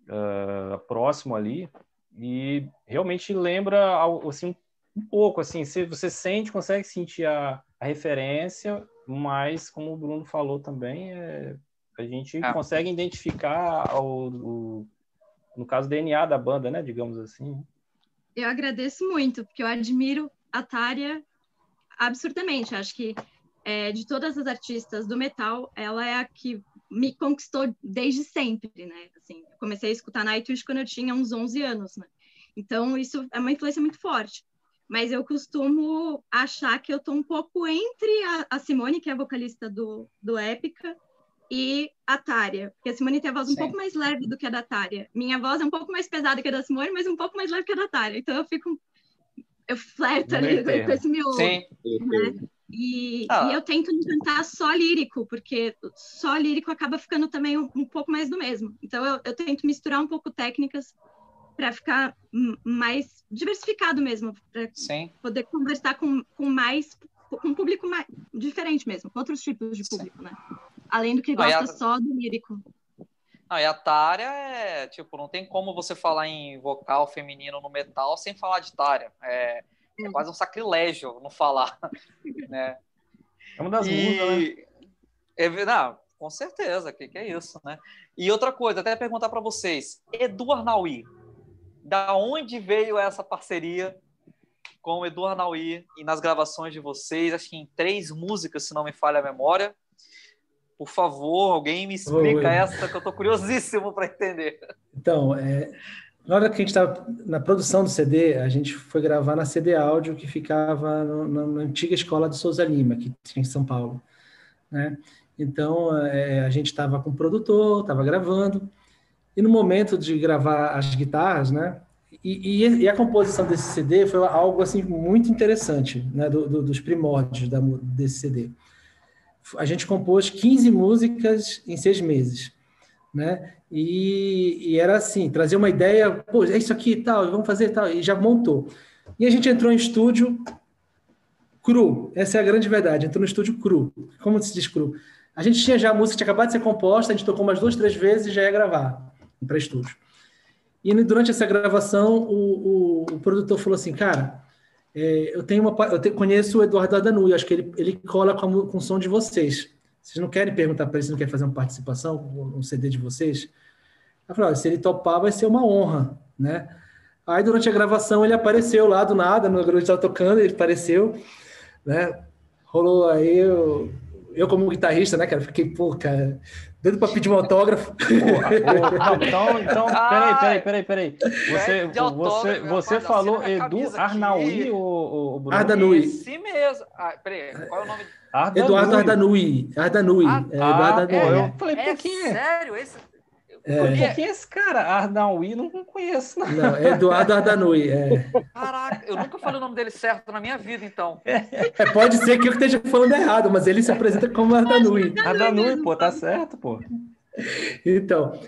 Uh, próximo ali e realmente lembra assim um pouco assim, se você sente, consegue sentir a, a referência, mas como o Bruno falou também, é, a gente ah. consegue identificar o, o, no caso, o DNA da banda, né? Digamos assim. Eu agradeço muito, porque eu admiro a Tária absurdamente. Acho que é, de todas as artistas do metal, ela é a que me conquistou desde sempre, né? Assim, comecei a escutar Nightwish quando eu tinha uns 11 anos, né? Então, isso é uma influência muito forte. Mas eu costumo achar que eu tô um pouco entre a, a Simone, que é a vocalista do, do Épica, e a Tária, porque a Simone tem a voz um Sim. pouco mais leve do que a da Tária. Minha voz é um pouco mais pesada que a da Simone, mas um pouco mais leve que a da Tária. Então eu fico. Eu flerto ali com esse miolo. Sim. Né? E, ah. e, eu tento cantar só lírico, porque só lírico acaba ficando também um, um pouco mais do mesmo. Então eu, eu tento misturar um pouco técnicas para ficar mais diversificado mesmo, para poder conversar com, com mais com um público mais diferente mesmo, com outros tipos de público, Sim. né? Além do que gosta a... só do lírico. Não, e a Tária é, tipo, não tem como você falar em vocal feminino no metal sem falar de Tária. É, é quase um sacrilégio não falar, né? É uma das e... musas, né? É, não, com certeza, que, que é isso, né? E outra coisa, até perguntar para vocês, Edu Arnaui, da onde veio essa parceria com o Edu Arnaui e nas gravações de vocês, acho que em três músicas, se não me falha a memória, por favor, alguém me explica essa que eu estou curiosíssimo para entender. Então, é, na hora que a gente estava na produção do CD, a gente foi gravar na CD Áudio, que ficava no, na, na, antiga escola de Souza Lima, que tinha em São Paulo. Né? Então, é, a gente estava com o produtor, estava gravando, e no momento de gravar as guitarras, né? E, e, e, a composição desse CD foi algo assim muito interessante, né? Do, do, dos primórdios da, desse CD a gente compôs 15 músicas em seis meses, né? E, e, era assim, trazer uma ideia, pô, é isso aqui e tal, vamos fazer tal, e já montou. E a gente entrou em estúdio cru, essa é a grande verdade, entrou no estúdio cru. Como se diz cru? A gente tinha já a música, tinha acabado de ser composta, a gente tocou umas duas, três vezes e já ia gravar para estúdio. E durante essa gravação, o, o, o produtor falou assim, cara, é, eu tenho uma, eu te, conheço o Eduardo Adanui, acho que ele, ele cola com, com o som de vocês. Vocês não querem perguntar para ele se não quer fazer uma participação um CD de vocês? Eu falei, se ele topar, vai ser uma honra, né? Aí, durante a gravação, ele apareceu lá do nada, no grupo estava tocando, ele apareceu, né? Rolou aí, eu, eu como guitarrista, né, cara, fiquei, pô, cara, Dando para pedir um autógrafo. então, então, peraí, peraí, peraí, peraí. Você, você, você falou Edu Arnaui ou, ou Bruno? Ardanui. Esse mesmo. Ah, peraí, qual é o nome? Ardanui. Eduardo Ardanui. Ardanui. Ah, é, Eduardo ah, Ardanui. É, eu falei, é, sério? Esse... É... Quem é esse cara? Ardaui? Não conheço. Não, não é Eduardo Ardanui. É. Caraca, eu nunca falei o nome dele certo na minha vida, então. É, pode ser que eu esteja falando errado, mas ele se apresenta como Ardanui. Ardanui, pô, tá certo, pô. Então,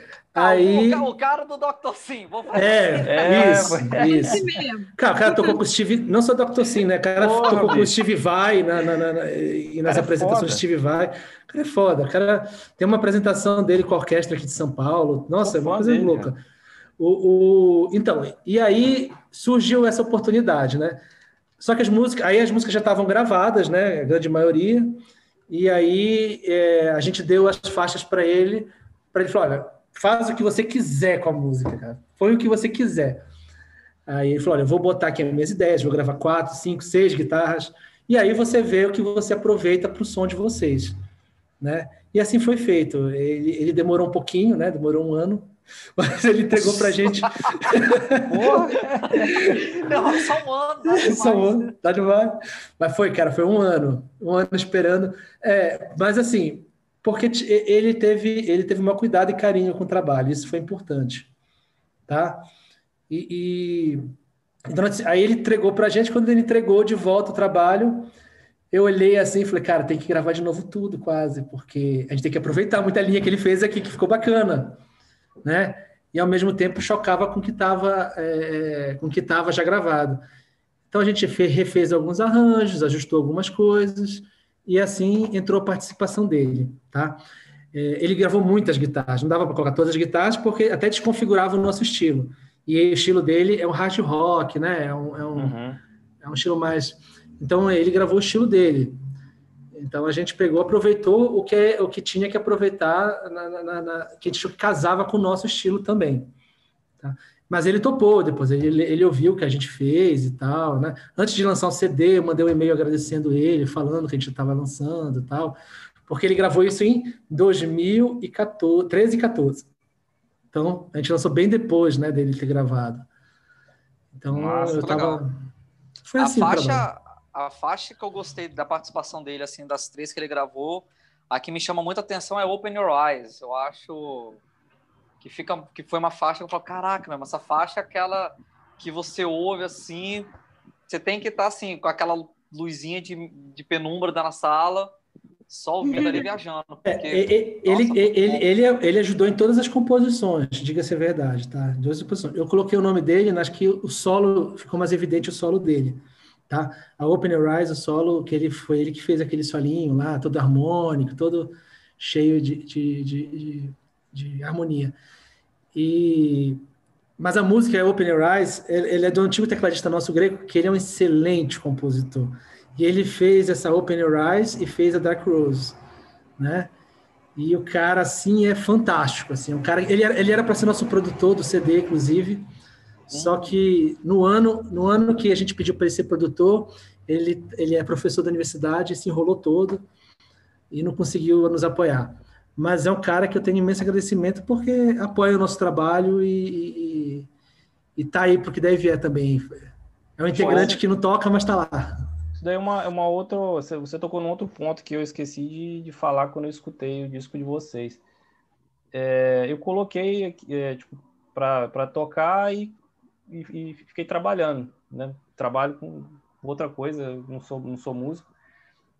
Aí... O, o, cara do Dr. Sim, vou fazer é, assim. é, isso, isso. Cara, o cara tocou com o Steve, não só Dr. Sim, né? O cara Porra, tocou bicho. com o Steve Vai na, na, na, na e nas cara é apresentações do Steve Vai. O cara é foda. O cara tem uma apresentação dele com a orquestra aqui de São Paulo. Nossa, é uma coisa dele, louca. O, o, então, e aí surgiu essa oportunidade, né? Só que as músicas, aí as músicas já estavam gravadas, né? A grande maioria. E aí é, a gente deu as faixas para ele, para ele falar, olha faz o que você quiser com a música, cara. Foi o que você quiser. Aí ele falou: olha, eu vou botar aqui as minhas ideias, vou gravar quatro, cinco, seis guitarras, e aí você vê o que você aproveita para o som de vocês, né? E assim foi feito. Ele, ele, demorou um pouquinho, né? Demorou um ano, mas ele entregou para gente. Porra! Não, só um ano, demais. Só um ano, tá demais. Mas foi, cara, foi um ano, um ano esperando. É, mas assim, porque ele teve, ele teve um cuidado e carinho com o trabalho, isso foi importante, tá? E, e durante, aí ele entregou para a gente, quando ele entregou de volta o trabalho, eu olhei assim e falei, cara, tem que gravar de novo tudo quase, porque a gente tem que aproveitar muita linha que ele fez aqui, que ficou bacana, né? E ao mesmo tempo chocava com que estava é, com que estava já gravado. Então a gente fez, refez alguns arranjos, ajustou algumas coisas, e assim entrou a participação dele, tá? É, ele gravou muitas guitarras, não dava para colocar todas as guitarras porque até desconfigurava o nosso estilo. E o estilo dele é um hard rock, né? É um, é um, uhum. é um estilo mais. Então ele gravou o estilo dele. Então a gente pegou, aproveitou o que é, o que tinha que aproveitar, na, na, na, que a gente casava com o nosso estilo também. Tá? Mas ele topou depois, ele, ele ouviu o que a gente fez e tal, né? Antes de lançar o CD, eu mandei um e-mail agradecendo ele, falando que a gente estava lançando e tal, porque ele gravou isso em 2014, 13 e 14. Então, a gente lançou bem depois, né, dele ter gravado. Então, Nossa, eu tava... Legal. Foi assim, a faixa, a faixa que eu gostei da participação dele, assim, das três que ele gravou, a que me chama muita atenção é Open Your Eyes. Eu acho que fica que foi uma faixa que eu falo, caraca, mesmo, essa faixa é aquela que você ouve assim, você tem que estar tá, assim, com aquela luzinha de, de penumbra na sala, só ouvindo ali viajando. É, porque, é, é, ele, nossa, ele, ele, ele, ajudou em todas as composições, diga-se a verdade, tá? Duas composições. Eu coloquei o nome dele, acho que o solo ficou mais evidente o solo dele. Tá? A Open Rise, o solo, que ele foi ele que fez aquele solinho lá, todo harmônico, todo cheio de, de, de, de de harmonia. E mas a música é Open Your Eyes, ele é do antigo tecladista nosso grego, que ele é um excelente compositor. E ele fez essa Open Your Eyes e fez a Dark Rose, né? E o cara, assim, é fantástico, assim. O cara, ele era, ele era para ser nosso produtor do CD, inclusive. Só que no ano, no ano que a gente pediu para ele ser produtor, ele, ele é professor da universidade, se enrolou todo e não conseguiu nos apoiar mas é um cara que eu tenho imenso agradecimento porque apoia o nosso trabalho e, e, e tá aí porque deve vier também. É um integrante que não toca, mas está lá. Isso daí é uma, é uma outra. Você tocou num outro ponto que eu esqueci de, de falar quando eu escutei o disco de vocês. É, eu coloquei é, tipo, para tocar e, e, e, fiquei trabalhando, né? Trabalho com outra coisa, não sou, não sou músico.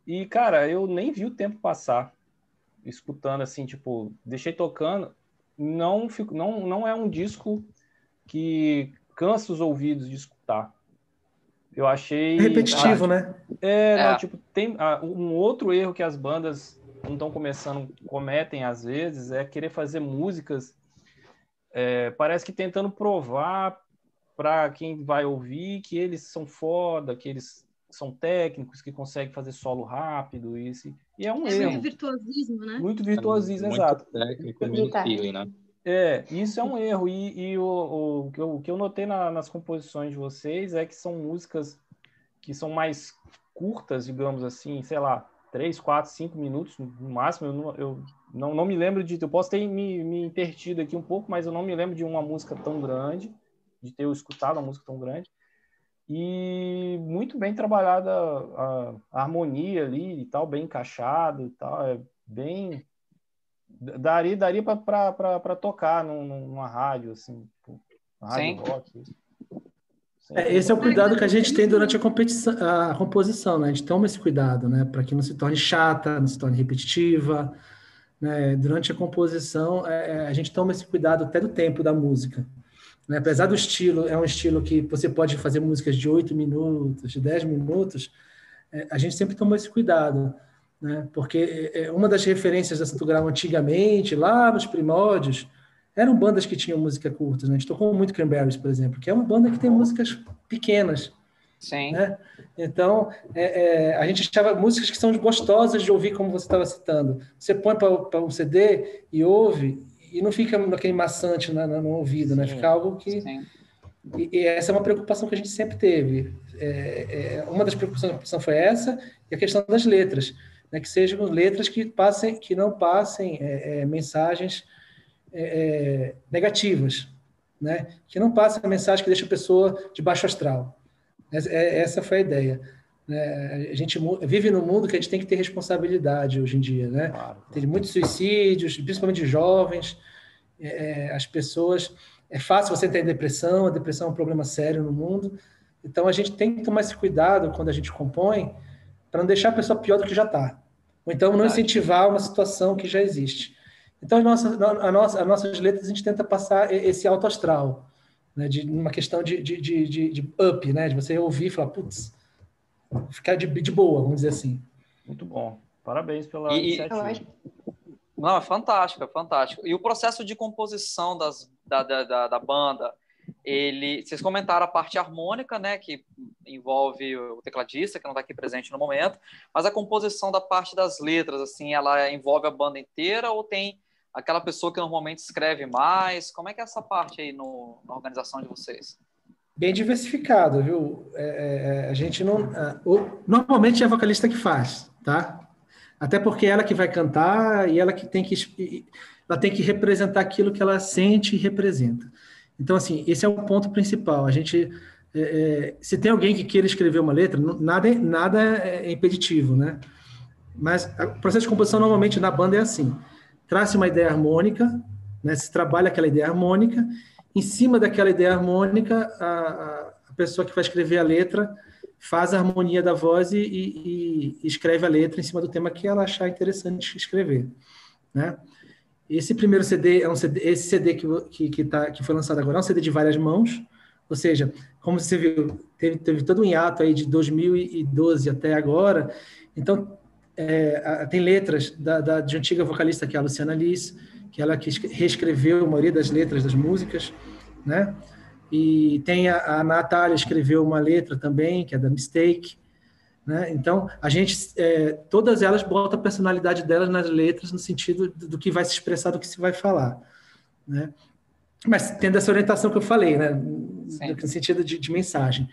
E, cara, eu nem vi o tempo passar escutando assim, tipo, deixei tocando, não fico, não não é um disco que cansa os ouvidos de escutar. Eu achei é repetitivo, ah, né? É, é. Não, tipo, tem ah, um outro erro que as bandas não estão começando cometem às vezes é querer fazer músicas é, parece que tentando provar para quem vai ouvir que eles são foda, que eles são técnicos, que conseguem fazer solo rápido, e, esse, e é um é erro. Muito virtuosismo, né? Muito virtuosismo, é muito exato. Técnico, muito feeling, né? É, isso é um erro. E, e o, o, o, que eu, o que eu notei na, nas composições de vocês é que são músicas que são mais curtas, digamos assim, sei lá, três, quatro, cinco minutos no máximo. Eu não, eu não, não me lembro de. Eu posso ter me, me intertido aqui um pouco, mas eu não me lembro de uma música tão grande, de ter escutado uma música tão grande e muito bem trabalhada a, a, harmonia ali e tal, bem encaixado e tal, é bem Daria, daria para tocar numa rádio, assim, uma rádio Sim. rock. É, esse é o cuidado que a gente tem durante a, competição, a composição, né? A gente toma esse cuidado, né? Para que não se torne chata, não se torne repetitiva. Né? Durante a composição, é, é, a gente toma esse cuidado até do tempo da música. Né? Apesar do estilo, é um estilo que você pode fazer músicas de 8 minutos, de 10 minutos, é, a gente sempre toma esse cuidado. Né? Porque é, é, uma das referências da Santo Grau antigamente, lá nos primórdios, eram bandas que tinham música curta. Né? A gente tocou muito Cranberries, por exemplo, que é uma banda que tem músicas pequenas. Sim. Né? Então, é, é, a gente achava músicas que são gostosas de ouvir, como você estava citando. Você põe para um CD e ouve, e não fica naquele maçante no, no ouvido, né? Fica algo que. E, e, essa é uma preocupação que a gente sempre teve. É, é, uma das preocupações foi essa, e a questão das letras. Né? Que sejam letras que, passem, que não passem é, é, mensagens é, é, negativas, né? Que não passe a mensagem que deixa a pessoa de baixo astral. É, essa foi a ideia. Né? A gente vive num mundo que a gente tem que ter responsabilidade hoje em dia, né? Claro. Tem muitos suicídios, principalmente de jovens. É, as pessoas é fácil você ter depressão, a depressão é um problema sério no mundo. Então a gente tem que tomar esse cuidado quando a gente compõe para não deixar a pessoa pior do que já está. Ou então não incentivar uma situação que já existe. Então, as nossas, a nossa, as nossas letras, a gente tenta passar esse alto astral, né? de uma questão de, de, de, de, up, né? de você ouvir e falar, putz, ficar de, de boa, vamos dizer assim. Muito bom. Parabéns pela e, iniciativa. Não, é fantástico, é fantástico. E o processo de composição das, da, da, da banda, ele, vocês comentaram a parte harmônica, né, que envolve o tecladista, que não está aqui presente no momento, mas a composição da parte das letras, assim, ela envolve a banda inteira ou tem aquela pessoa que normalmente escreve mais? Como é que é essa parte aí no, na organização de vocês? Bem diversificado, viu? É, é, é a gente não. É, o, normalmente é a vocalista que faz, tá? Até porque ela que vai cantar e ela que tem que ela tem que representar aquilo que ela sente e representa. Então, assim, esse é o ponto principal. A gente, é, se tem alguém que queira escrever uma letra, nada, nada é impeditivo, né? Mas o processo de composição normalmente na banda é assim: traz uma ideia harmônica, né? Se trabalha aquela ideia harmônica, em cima daquela ideia harmônica, a, a pessoa que vai escrever a letra faz a harmonia da voz e, e, e, escreve a letra em cima do tema que ela achar interessante escrever, né? Esse primeiro CD é um CD, esse CD que, que, que, tá, que foi lançado agora é um CD de várias mãos, ou seja, como você viu, teve, teve todo um hiato aí de 2012 até agora, então é, tem letras da, da, de antiga vocalista que é a Luciana Liz, que ela que reescreveu a maioria das letras das músicas, né? E tem a, a Natália escreveu uma letra também, que é da Mistake, né? Então, a gente, é, todas elas botam a personalidade delas nas letras no sentido do, que vai se expressar, do que se vai falar, né? Mas tendo essa orientação que eu falei, né? No sentido de, de mensagem.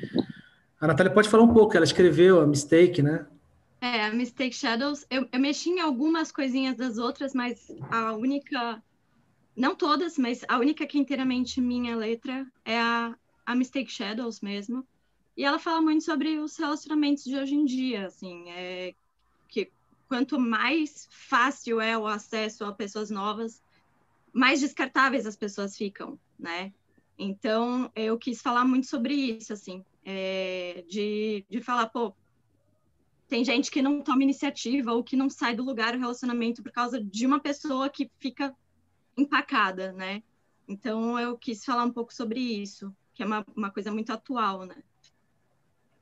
A Natália pode falar um pouco, ela escreveu a Mistake, né? É, a Mistake Shadows, eu, eu mexi em algumas coisinhas das outras, mas a única, não todas, mas a única que é inteiramente minha letra é a, a Mistake Shadows mesmo. E ela fala muito sobre os relacionamentos de hoje em dia, assim, é que quanto mais fácil é o acesso a pessoas novas, mais descartáveis as pessoas ficam, né? Então, eu quis falar muito sobre isso, assim, é, de, de falar, pô, tem gente que não toma iniciativa ou que não sai do lugar do relacionamento por causa de uma pessoa que fica empacada, né? Então eu quis falar um pouco sobre isso, que é uma, uma coisa muito atual, né?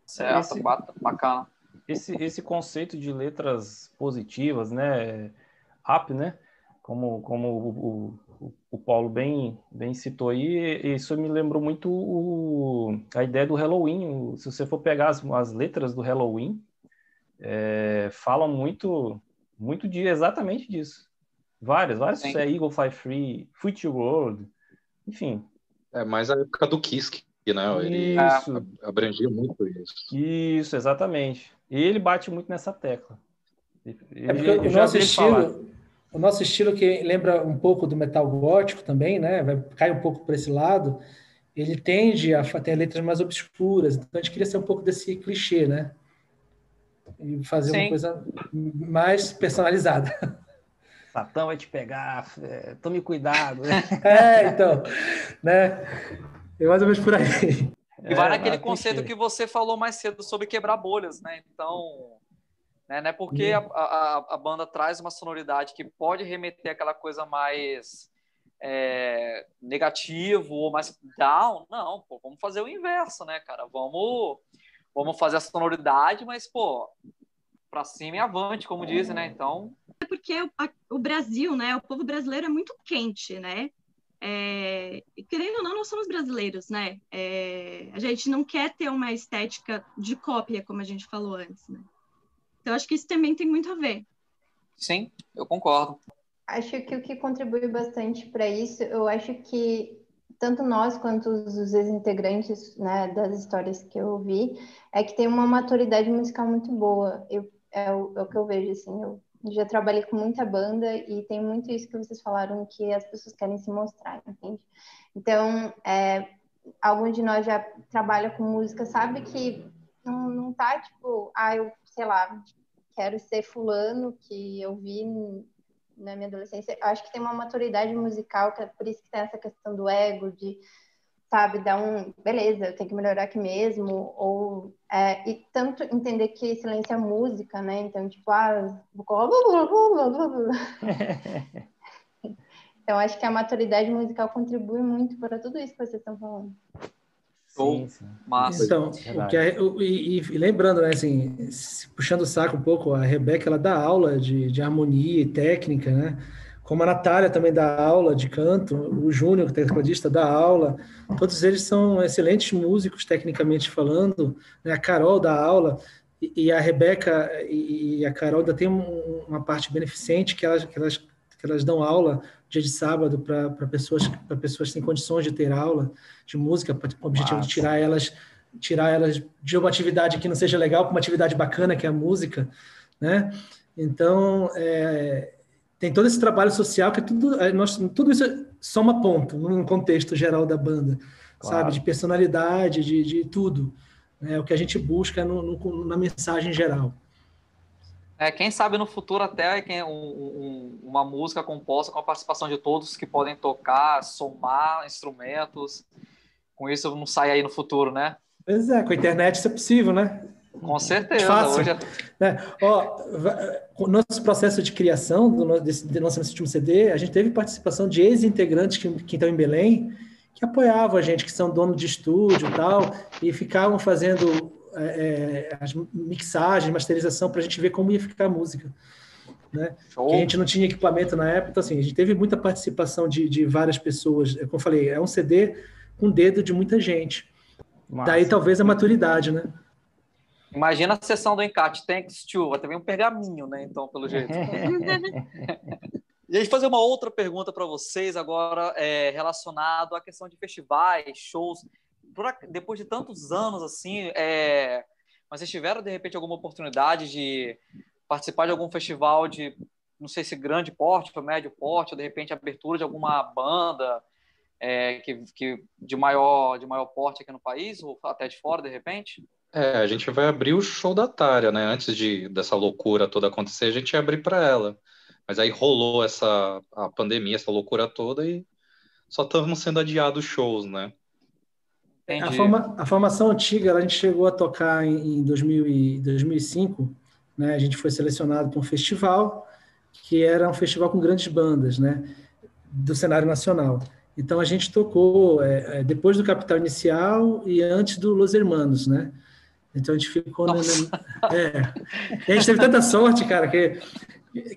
Certo, esse, bacana. Esse, esse conceito de letras positivas, né? Up, né? Como, como o, o, o Paulo bem, bem citou aí, isso me lembrou muito o, a ideia do Halloween. Se você for pegar as, as letras do Halloween, é, falam muito, muito de exatamente disso. Várias, várias. É Eagle Fly Free, Foot World, enfim. É mais a época do Kiss, né? Ele isso. abrangia muito isso. Isso, exatamente. E ele bate muito nessa tecla. Ele, é porque o nosso estilo, o nosso estilo que lembra um pouco do metal gótico também, né? Vai cai um pouco para esse lado. Ele tende a ter letras mais obscuras. Então a gente queria ser um pouco desse clichê, né? E fazer Sim. uma coisa mais personalizada. Satã vai te pegar, é, tome cuidado. é, então, né? É mais ou menos por aí. E vai é, naquele conceito que você falou mais cedo sobre quebrar bolhas, né? Então, né, não é porque a, a, a, banda traz uma sonoridade que pode remeter aquela coisa mais é, negativo ou mais down, não, pô, vamos fazer o inverso, né, cara? Vamos, vamos fazer a sonoridade, mas, pô, para cima e avante, como dizem, né? Então. É porque o, o Brasil, né? O povo brasileiro é muito quente, né? É, querendo ou não, nós somos brasileiros, né? É, a gente não quer ter uma estética de cópia, como a gente falou antes, né? Então, acho que isso também tem muito a ver. Sim, eu concordo. Acho que o que contribui bastante para isso, eu acho que tanto nós quanto os ex-integrantes né, das histórias que eu ouvi, é que tem uma maturidade musical muito boa. Eu, é, o, é o que eu vejo, assim, eu já trabalhei com muita banda e tem muito isso que vocês falaram, que as pessoas querem se mostrar, entende? Então, é, algum de nós já trabalha com música, sabe que não, não tá, tipo, ah, eu, sei lá, quero ser fulano que eu vi na minha adolescência, eu acho que tem uma maturidade musical, que é por isso que tem essa questão do ego, de, sabe, dar um, beleza, eu tenho que melhorar aqui mesmo, ou, é, e tanto entender que silêncio é música, né, então, tipo, ah, então, acho que a maturidade musical contribui muito para tudo isso que vocês estão falando. Sim, sim. Massa. Então, o que é, e, e, lembrando, né, assim, puxando o saco um pouco, a Rebeca, ela dá aula de, de harmonia e técnica, né? Como a Natália também dá aula de canto, o Júnior, tecladista, dá aula. Todos eles são excelentes músicos, tecnicamente falando. Né? A Carol dá aula. E, e a Rebeca e, a Carol ainda tem uma parte beneficente que elas, que elas, que elas dão aula dia de sábado para pessoas para pessoas que têm condições de ter aula de música com o objetivo Nossa. de tirar elas tirar elas de uma atividade que não seja legal para uma atividade bacana que é a música né então é, tem todo esse trabalho social que é tudo é, nós tudo isso soma ponto num contexto geral da banda claro. sabe de personalidade de, de tudo é o que a gente busca no, no, na mensagem geral é, quem sabe no futuro até quem, um, um, uma música composta com a participação de todos que podem tocar, somar instrumentos. Com isso não sai aí no futuro, né? Pois é, com a internet isso é possível, né? Com certeza. Fácil. Hoje é... né? Ó, o nosso processo de criação do, desse, do nosso último CD, a gente teve participação de ex-integrantes que, que estão em Belém, que apoiavam a gente, que são donos de estúdio e tal, e ficavam fazendo é, é, as mixagens, masterização, para a gente ver como ia ficar a música. Né? a gente não tinha equipamento na época, então assim, a gente teve muita participação de, de várias pessoas. Como eu falei, é um CD com dedo de muita gente. Massa. Daí talvez a maturidade, né? Imagina a sessão do encarte, thanks to, vai ter um pergaminho, né? Então, pelo jeito. e a gente fazer uma outra pergunta para vocês agora, é, relacionado à questão de festivais, shows depois de tantos anos assim, é, mas vocês tiveram de repente alguma oportunidade de participar de algum festival de, não sei se grande porte, ou médio porte, ou de repente abertura de alguma banda é, que, que de maior de maior porte aqui no país ou até de fora de repente? É, a gente vai abrir o show da Tária, né? Antes de dessa loucura toda acontecer, a gente ia abrir para ela. Mas aí rolou essa a pandemia, essa loucura toda e só estamos sendo adiados shows, né? A, forma, a, formação antiga, a gente chegou a tocar em, em 2000 e, 2005, né? A gente foi selecionado para um festival que era um festival com grandes bandas, né? Do cenário nacional. Então a gente tocou é, é, depois do Capital Inicial e antes do Los Hermanos, né? Então a gente ficou. Na, na, é, a gente teve tanta sorte, cara, que,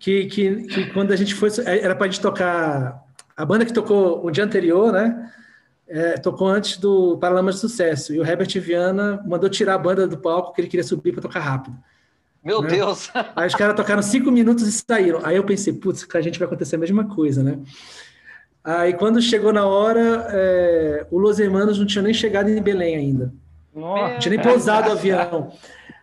que, que, que quando a gente foi. Era para a gente tocar. A banda que tocou o dia anterior, né? É, tocou antes do Paralamas de Sucesso. E o Herbert Viana mandou tirar a banda do palco porque ele queria subir para tocar rápido. Meu né? Deus! Aí os caras tocaram cinco minutos e saíram. Aí eu pensei, putz, com a gente vai acontecer a mesma coisa, né? Aí quando chegou na hora, é, o Los Hermanos não tinha nem chegado em Belém ainda. Nossa. Não tinha nem pousado o avião.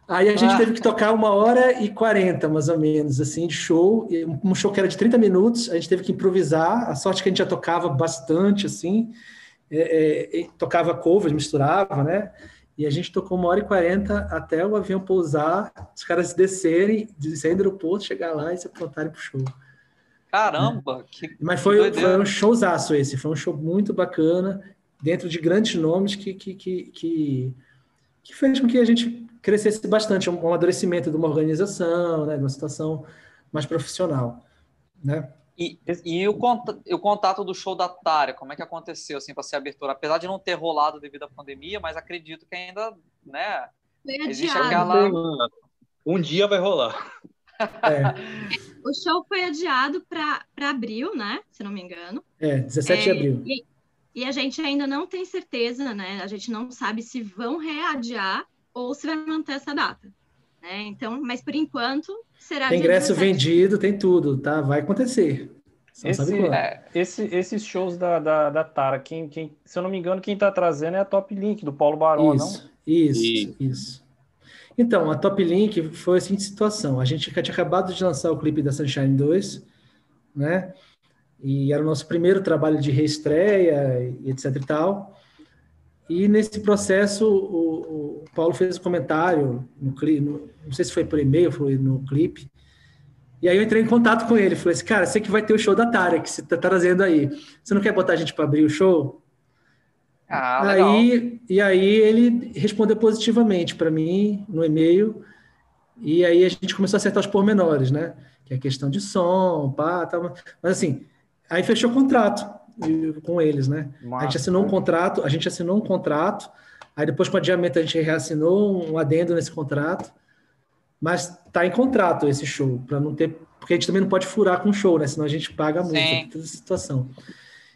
Aí a gente ah. teve que tocar uma hora e quarenta, mais ou menos, assim, de show. Um show que era de 30 minutos, a gente teve que improvisar. A sorte é que a gente já tocava bastante, assim é, é, tocava covers, misturava, né? E a gente tocou uma hora e quarenta até o avião pousar, os caras descerem, descerem do aeroporto, chegar lá e se aprontarem pro show. Caramba! Né? Que, Mas foi, que foi um showzaço esse, foi um show muito bacana, dentro de grandes nomes que, que, que, que, que fez com que a gente crescesse bastante, um amadurecimento de uma organização, né, de uma situação mais profissional, né? E, e o, o contato do show da Tária, como é que aconteceu assim para ser abertura? Apesar de não ter rolado devido à pandemia, mas acredito que ainda, né? Existe aquela um dia vai rolar. É. O show foi adiado para abril, né? Se não me engano. É, 17 é, de abril. E, e, a gente ainda não tem certeza, né? A gente não sabe se vão readiar ou se vai manter essa data. Né? Então, mas por enquanto será. Tem ingresso vendido, tem tudo, tá? Vai acontecer. Esse, é, esse, esses shows da, da, da Tara, quem, quem, se eu não me engano, quem está trazendo é a Top Link, do Paulo Barão, isso, não? Isso, e... isso. Então, a Top Link foi a seguinte situação: a gente tinha acabado de lançar o clipe da Sunshine 2, né? E era o nosso primeiro trabalho de reestreia, e etc e tal. E nesse processo, o, o Paulo fez um comentário, no, no, não sei se foi por e-mail, foi no clipe. E aí eu entrei em contato com ele, falei assim, cara, sei que vai ter o show da Tara, que você está trazendo aí. Você não quer botar a gente para abrir o show? Ah, aí, e aí ele respondeu positivamente para mim no e-mail, e aí a gente começou a acertar os pormenores, né? Que é questão de som, pá, tá, mas assim, aí fechou o contrato com eles, né? A gente assinou um contrato, a gente assinou um contrato, aí depois com o adiamento a gente reassinou um adendo nesse contrato, mas tá em contrato esse show, para não ter, porque a gente também não pode furar com o show, né? Senão a gente paga muito toda essa situação.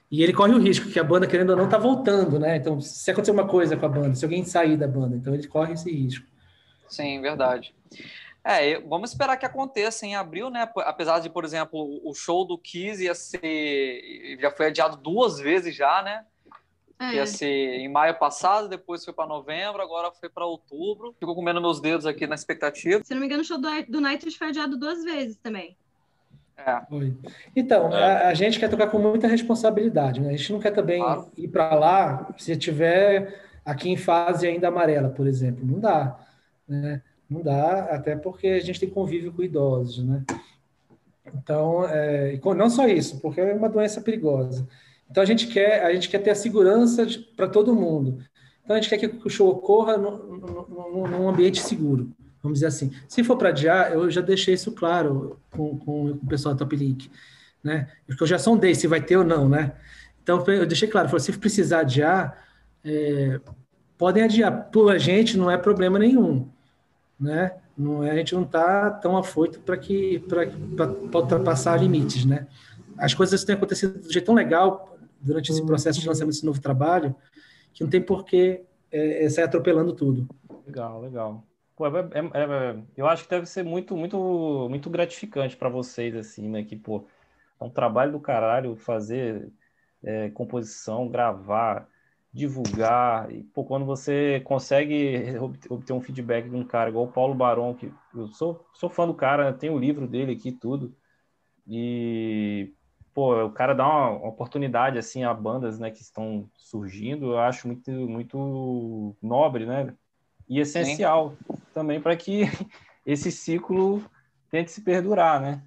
E ele corre o risco que a banda, querendo ou não, tá voltando, né? Então, se acontecer uma coisa com a banda, se alguém sair da banda, então ele corre esse risco. Sim, verdade. É, vamos esperar que aconteça em abril, né? Apesar de, por exemplo, o show do Kiss ia ser. Já foi adiado duas vezes já, né? É. Ia ser em maio passado, depois foi para novembro, agora foi para outubro. Fico comendo meus dedos aqui na expectativa. Se não me engano, o show do, do Nightwish foi adiado duas vezes também. É. Então, é. a, a, gente quer tocar com muita responsabilidade, né? A gente não quer também claro. ir para lá se tiver aqui em fase ainda amarela, por exemplo. Não dá, né? Não dá, até porque a gente tem convívio com idosos, né? Então, é, não só isso, porque é uma doença perigosa. Então a gente quer, a gente quer ter a segurança para todo mundo. Então a gente quer que o show ocorra num ambiente seguro vamos dizer assim. Se for para adiar, eu já deixei isso claro com, com, o pessoal da Top Link, né? Porque eu já sondei se vai ter ou não, né? Então, eu deixei claro, falei, se precisar adiar, é, podem adiar. Por a gente não é problema nenhum, né? Não é, a gente não está tão afoito para que para ultrapassar limites, né? As coisas têm acontecido de jeito tão legal durante esse processo de lançamento desse novo trabalho que não tem por que é, é sair atropelando tudo. Legal, legal. Pô, é, é, é, eu acho que deve ser muito, muito, muito gratificante para vocês, assim, né? Que, pô, é um trabalho do caralho fazer é, composição, gravar, divulgar. E, pô, quando você consegue obter um feedback de um cara igual o Paulo Barão, que eu sou, sou fã do cara, tenho o livro dele aqui tudo. E, pô, o cara dá uma, uma oportunidade, assim, a bandas, né, que estão surgindo, eu acho muito, muito nobre, né? e essencial Sim. também para que esse ciclo tente se perdurar, né?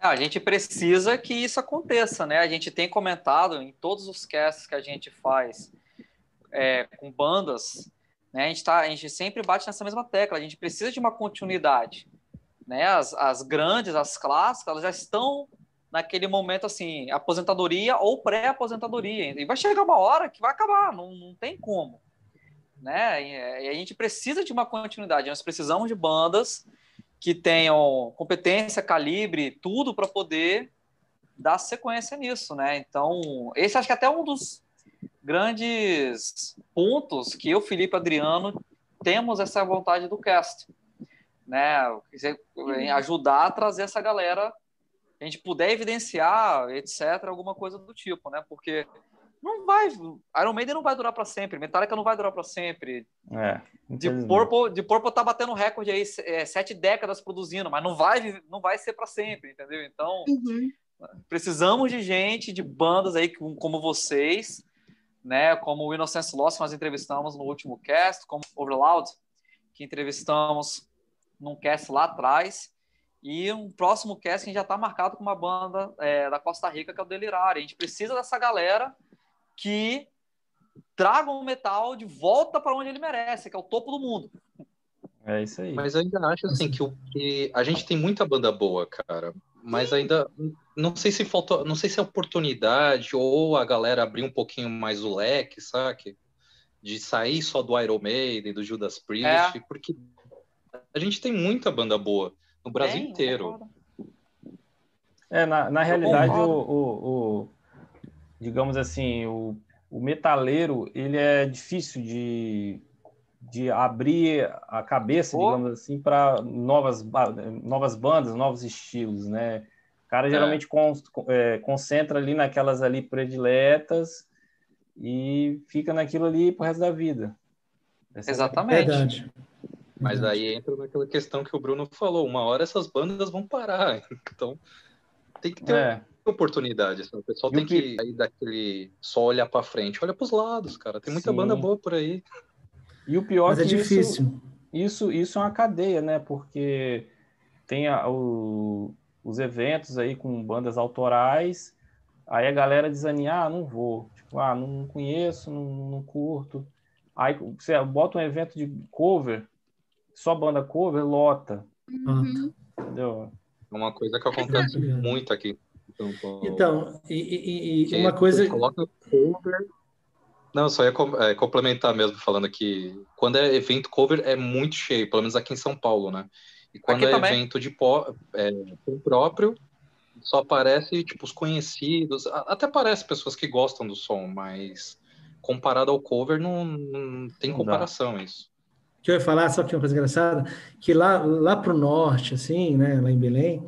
É, a gente precisa que isso aconteça, né? A gente tem comentado em todos os casts que a gente faz é, com bandas, né? A gente, tá, a gente sempre bate nessa mesma tecla. A gente precisa de uma continuidade, né? As, as grandes, as clássicas, elas já estão naquele momento assim, aposentadoria ou pré-aposentadoria. E vai chegar uma hora que vai acabar, não, não tem como né? E a gente precisa de uma continuidade. Nós precisamos de bandas que tenham competência, calibre, tudo para poder dar sequência nisso, né? Então, esse acho que é até um dos grandes pontos que eu, Felipe Adriano, temos essa vontade do cast, né? Ajudar a trazer essa galera, a gente puder evidenciar, etc, alguma coisa do tipo, né? Porque não vai. Iron Maiden não vai durar para sempre. Metallica não vai durar para sempre. É, de Purple, de Purple tá batendo recorde aí é, sete décadas produzindo, mas não vai, não vai ser para sempre, entendeu? Então uhum. precisamos de gente, de bandas aí como vocês, né? Como o Innocence Lost nós entrevistamos no último cast, como Overloud que entrevistamos num cast lá atrás E um próximo casting já está marcado com uma banda é, da Costa Rica, que é o Delirar. A gente precisa dessa galera que traga o metal de volta para onde ele merece, que é o topo do mundo. É isso aí. Mas eu ainda acho assim que, o, que a gente tem muita banda boa, cara. Mas ainda não sei se faltou, não sei se é oportunidade ou a galera abrir um pouquinho mais o leque, sabe? De sair só do Iron Maiden, do Judas Priest, é. porque a gente tem muita banda boa no Brasil Bem, inteiro. É, na, na realidade, o, o, o, digamos assim, o, o metaleiro, ele é difícil de, de abrir a cabeça, oh. digamos assim, para novas, novas bandas, novos estilos, né? O cara é. geralmente con, é, concentra ali naquelas ali prediletas e fica naquilo ali pro resto da vida. Essa é Exatamente. É Verdade. Mas aí entra naquela questão que o Bruno falou, uma hora essas bandas vão parar, então tem que ter é. Oportunidade, o pessoal e tem que sair daquele só olhar para frente, olha para os lados, cara, tem muita Sim. banda boa por aí. E o pior Mas é, é difícil. Isso, isso, isso é uma cadeia, né? Porque tem a, o, os eventos aí com bandas autorais, aí a galera desanima, ah, não vou, tipo, ah, não conheço, não, não curto. Aí você bota um evento de cover, só banda cover lota. Uhum. Entendeu? É uma coisa que acontece muito aqui. Então, e, e, e uma coisa. Coloca cover. Não, só ia é, complementar mesmo, falando que quando é evento cover é muito cheio, pelo menos aqui em São Paulo, né? E quando aqui é também. evento de pó, é, próprio, só aparece tipo os conhecidos, até aparece pessoas que gostam do som, mas comparado ao cover não, não tem comparação isso que eu ia falar, só que uma coisa engraçada, que lá, lá para o norte, assim, né, lá em Belém,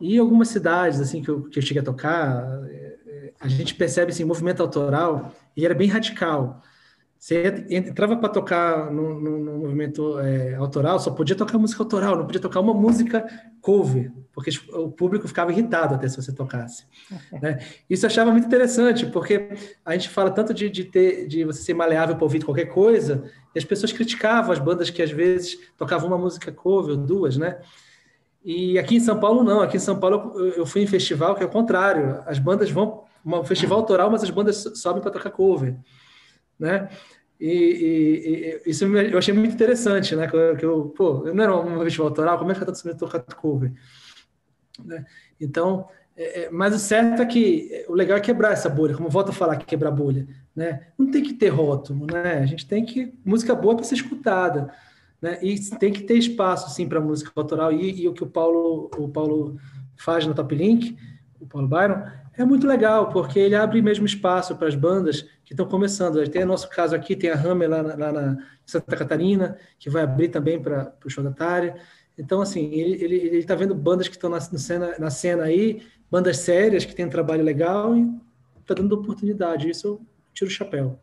e algumas cidades, assim, que eu, que eu cheguei a tocar, é, a gente percebe, assim, movimento autoral, e era bem radical. Você entrava para tocar no, no, no movimento é, autoral, só podia tocar música autoral, não podia tocar uma música cover, porque o público ficava irritado até se você tocasse. Né? Isso eu achava muito interessante, porque a gente fala tanto de, de, ter, de você ser maleável para ouvir qualquer coisa, e as pessoas criticavam as bandas que às vezes tocavam uma música cover, duas, né? E aqui em São Paulo não, aqui em São Paulo eu fui em festival que é o contrário, as bandas vão um festival autoral, mas as bandas sobem para tocar cover né? E, e, e, isso eu achei muito interessante, né? Que eu, pô, eu não era um festival autoral, como é que eu estou tocar cover? Né? Então, é, é, mas o certo é que o legal é quebrar essa bolha, como volto a falar que quebrar bolha, né? Não tem que ter rótulo, né? A gente tem que música boa para ser escutada, né? E tem que ter espaço sim para música autoral e, e, o que o Paulo o Paulo faz no Top Link, o Paulo Byron, é muito legal, porque ele abre mesmo espaço para as bandas que estão começando. Tem nosso caso aqui, tem a Hammer lá, na, lá na Santa Catarina, que vai abrir também para o show da Tária. Então, assim, ele está vendo bandas que estão na, cena, na cena aí, bandas sérias, que têm um trabalho legal e está dando oportunidade. Isso eu tiro o chapéu.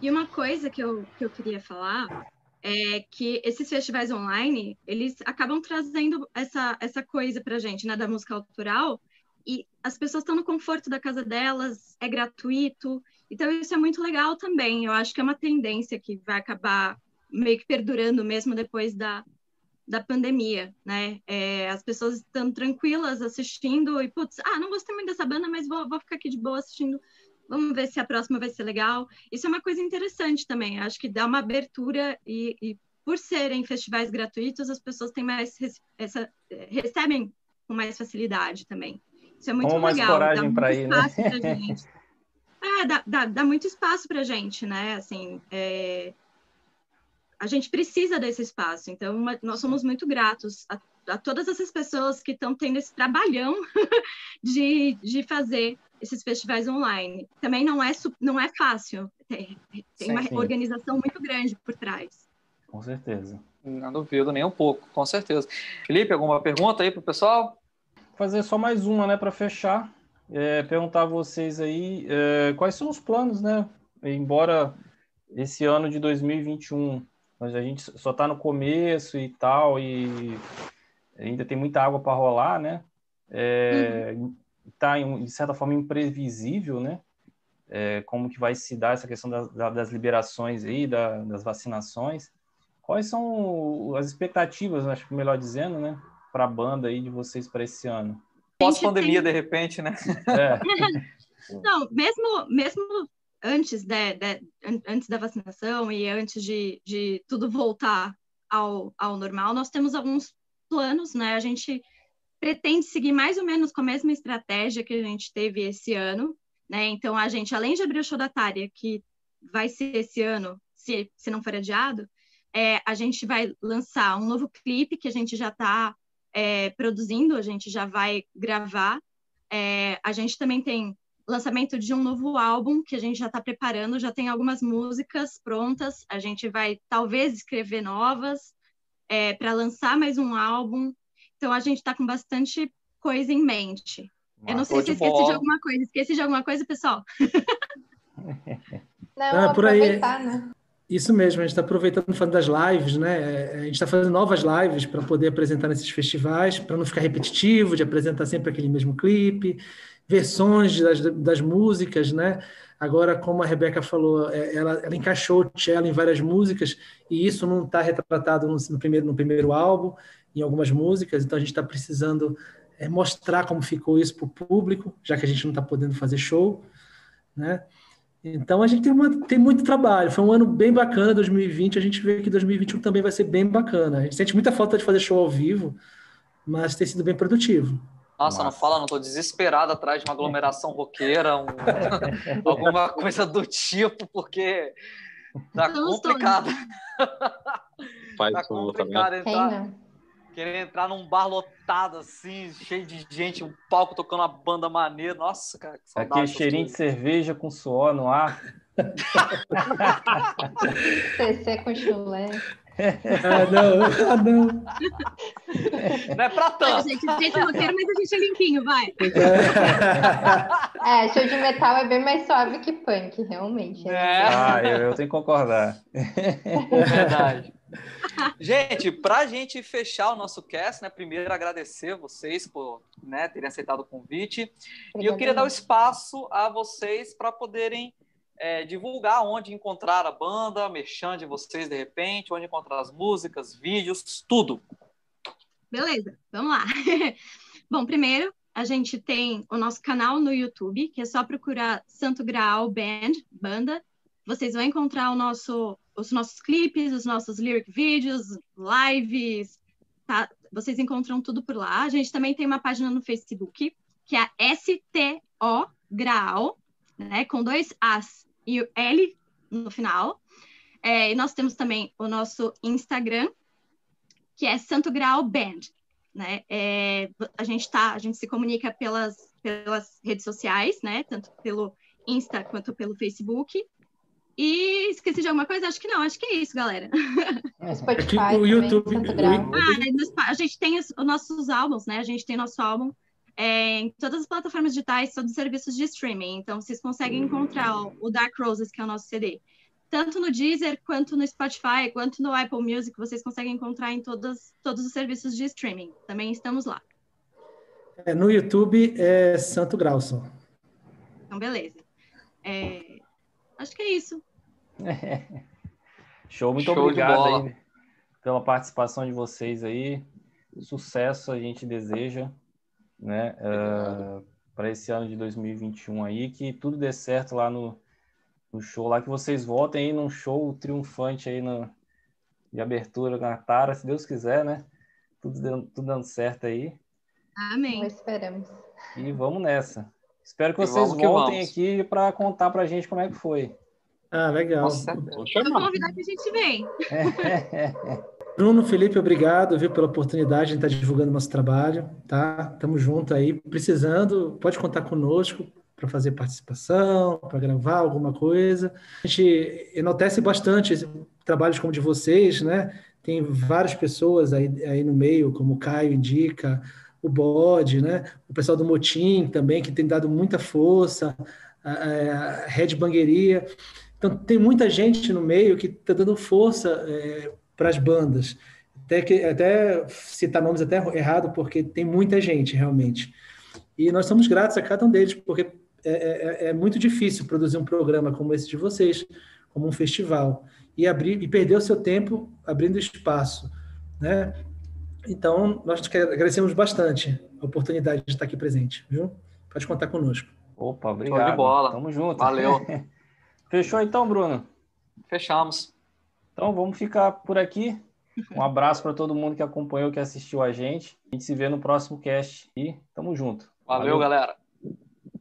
E uma coisa que eu, que eu queria falar é que esses festivais online, eles acabam trazendo essa, essa coisa para gente, né, da música autoral, e as pessoas estão no conforto da casa delas, é gratuito. Então, isso é muito legal também. Eu acho que é uma tendência que vai acabar meio que perdurando mesmo depois da, da pandemia, né? É, as pessoas estão tranquilas assistindo e, putz, ah, não gostei muito dessa banda, mas vou, vou ficar aqui de boa assistindo. Vamos ver se a próxima vai ser legal. Isso é uma coisa interessante também. Acho que dá uma abertura e, e por serem festivais gratuitos, as pessoas têm mais essa, recebem com mais facilidade também. Isso é muito Com mais legal. coragem para ir, né? É, dá, dá, dá, muito espaço para gente, né? Assim, é... a gente precisa desse espaço. Então, uma, nós somos muito gratos a, a todas essas pessoas que estão tendo esse trabalhão de, de fazer esses festivais online. Também não é, não é fácil. Tem, tem sim, uma sim. organização muito grande por trás. Com certeza. Não duvido nem um pouco, com certeza. Felipe, alguma pergunta aí para o pessoal? fazer só mais uma, né, para fechar. É, perguntar a vocês aí é, quais são os planos, né? Embora esse ano de 2021 a gente só está no começo e tal, e ainda tem muita água para rolar, né? É, uhum. Tá, de certa forma, imprevisível, né? É, como que vai se dar essa questão das, das liberações aí, da, das vacinações. Quais são as expectativas, acho que melhor dizendo, né? para a banda aí de vocês para esse ano? Pós-pandemia, tem... de repente, né? É. Não, mesmo, mesmo antes, de, de, antes da vacinação e antes de, de tudo voltar ao, ao normal, nós temos alguns planos, né? A gente pretende seguir mais ou menos com a mesma estratégia que a gente teve esse ano, né? Então, a gente, além de abrir o show da Tária, que vai ser esse ano, se, se não for adiado, é, a gente vai lançar um novo clipe que a gente já está é, produzindo, a gente já vai gravar. É, a gente também tem lançamento de um novo álbum que a gente já está preparando, já tem algumas músicas prontas, a gente vai talvez escrever novas é, para lançar mais um álbum. Então a gente está com bastante coisa em mente. Uma eu não sei se esqueci bola. de alguma coisa. Esqueci de alguma coisa, pessoal? Não, ah, por aí. Né? Isso mesmo, a gente está aproveitando falando das lives, né? A gente está fazendo novas lives para poder apresentar nesses festivais, para não ficar repetitivo, de apresentar sempre aquele mesmo clipe, versões das, das músicas, né? Agora, como a Rebeca falou, é, ela, ela encaixou o cello em várias músicas e isso não está retratado no, no, primeiro, no primeiro álbum, em algumas músicas, então a gente está precisando é, mostrar como ficou isso para o público, já que a gente não está podendo fazer show, né? Então a gente tem, uma, tem muito trabalho. Foi um ano bem bacana, 2020. A gente vê que 2021 também vai ser bem bacana. A gente sente muita falta de fazer show ao vivo, mas tem sido bem produtivo. Nossa, Nossa. não fala, não tô desesperado atrás de uma aglomeração roqueira, um, alguma coisa do tipo, porque tá complicado. tá complicado entrar, querer entrar num bar lotado assim, cheio de gente, um palco tocando uma banda maneira. Nossa, cara, que saudade. Aquele cheirinho de cerveja com suor no ar. CC com chulé. Ah, não, ah, não. Não é pra tanto. gente, gente roteiro, mas a gente é limpinho, vai. É, show de metal é bem mais suave que punk, realmente. Né? É. Ah, eu, eu tenho que concordar. É verdade. Gente, para a gente fechar o nosso cast, né, primeiro agradecer vocês por né, terem aceitado o convite. Obrigada. E eu queria dar o espaço a vocês para poderem é, divulgar onde encontrar a banda, merchan de vocês de repente, onde encontrar as músicas, vídeos, tudo. Beleza, vamos lá. Bom, primeiro, a gente tem o nosso canal no YouTube, que é só procurar Santo Graal Band, banda. Vocês vão encontrar o nosso, os nossos clipes, os nossos lyric vídeos, lives, tá? Vocês encontram tudo por lá. A gente também tem uma página no Facebook, que é STO Graal, né? Com dois As e o L no final. É, e nós temos também o nosso Instagram, que é Santo Grau Band. Né? É, a gente tá, a gente se comunica pelas, pelas redes sociais, né? Tanto pelo Insta quanto pelo Facebook. E esqueci de alguma coisa? Acho que não, acho que é isso, galera. É, Spotify, o YouTube. Ah, a gente tem os, os, nossos álbuns, né? A gente tem nosso álbum é, em todas as plataformas digitais, todos os serviços de streaming. Então, vocês conseguem encontrar o Dark Roses, que é o nosso CD. Tanto no Deezer, quanto no Spotify, quanto no Apple Music, vocês conseguem encontrar em todos, todos os serviços de streaming. Também estamos lá. É, no YouTube é Santo Grauson. Então, beleza. É, acho que é isso. Show, muito Show obrigado aí pela participação de vocês aí. Sucesso a gente deseja né? Uh, para esse ano de 2021 aí, que tudo dê certo lá no, no show, lá que vocês voltem aí num show triunfante aí no, de abertura na Tara, se Deus quiser, né? Tudo dando, tudo dando certo aí. Amém. Nós esperamos. E vamos nessa. Espero que vocês voltem aqui para contar para a gente como é que foi. Ah, legal. Nossa, Vou convidar que a gente vem. Bruno, Felipe, obrigado, viu, pela oportunidade de estar divulgando nosso trabalho, tá? Tamo junto aí, precisando, pode contar conosco para fazer participação, para gravar alguma coisa. A gente enaltece bastante trabalhos como o de vocês, né? Tem várias pessoas aí, aí no meio, como o Caio indica, o Bode, né? O pessoal do Motim também, que tem dado muita força, a, a Red Bangueria. Então, tem muita gente no meio que está dando força é, para as bandas. Até, que, até citar nomes até errado, porque tem muita gente, realmente. E nós somos gratos a cada um deles, porque é, é, é muito difícil produzir um programa como esse de vocês, como um festival, e abrir e perder o seu tempo abrindo espaço, né? Então, nós agradecemos bastante a oportunidade de estar aqui presente, viu? Pode contar conosco. Opa, obrigado. Show de bola. Tamo junto. Valeu. Fechou então, Bruno? Fechamos. Então, vamos ficar por aqui. Um abraço para todo mundo que acompanhou, que assistiu a gente. A gente se vê no próximo cast e tamo junto. Valeu. Valeu. galera.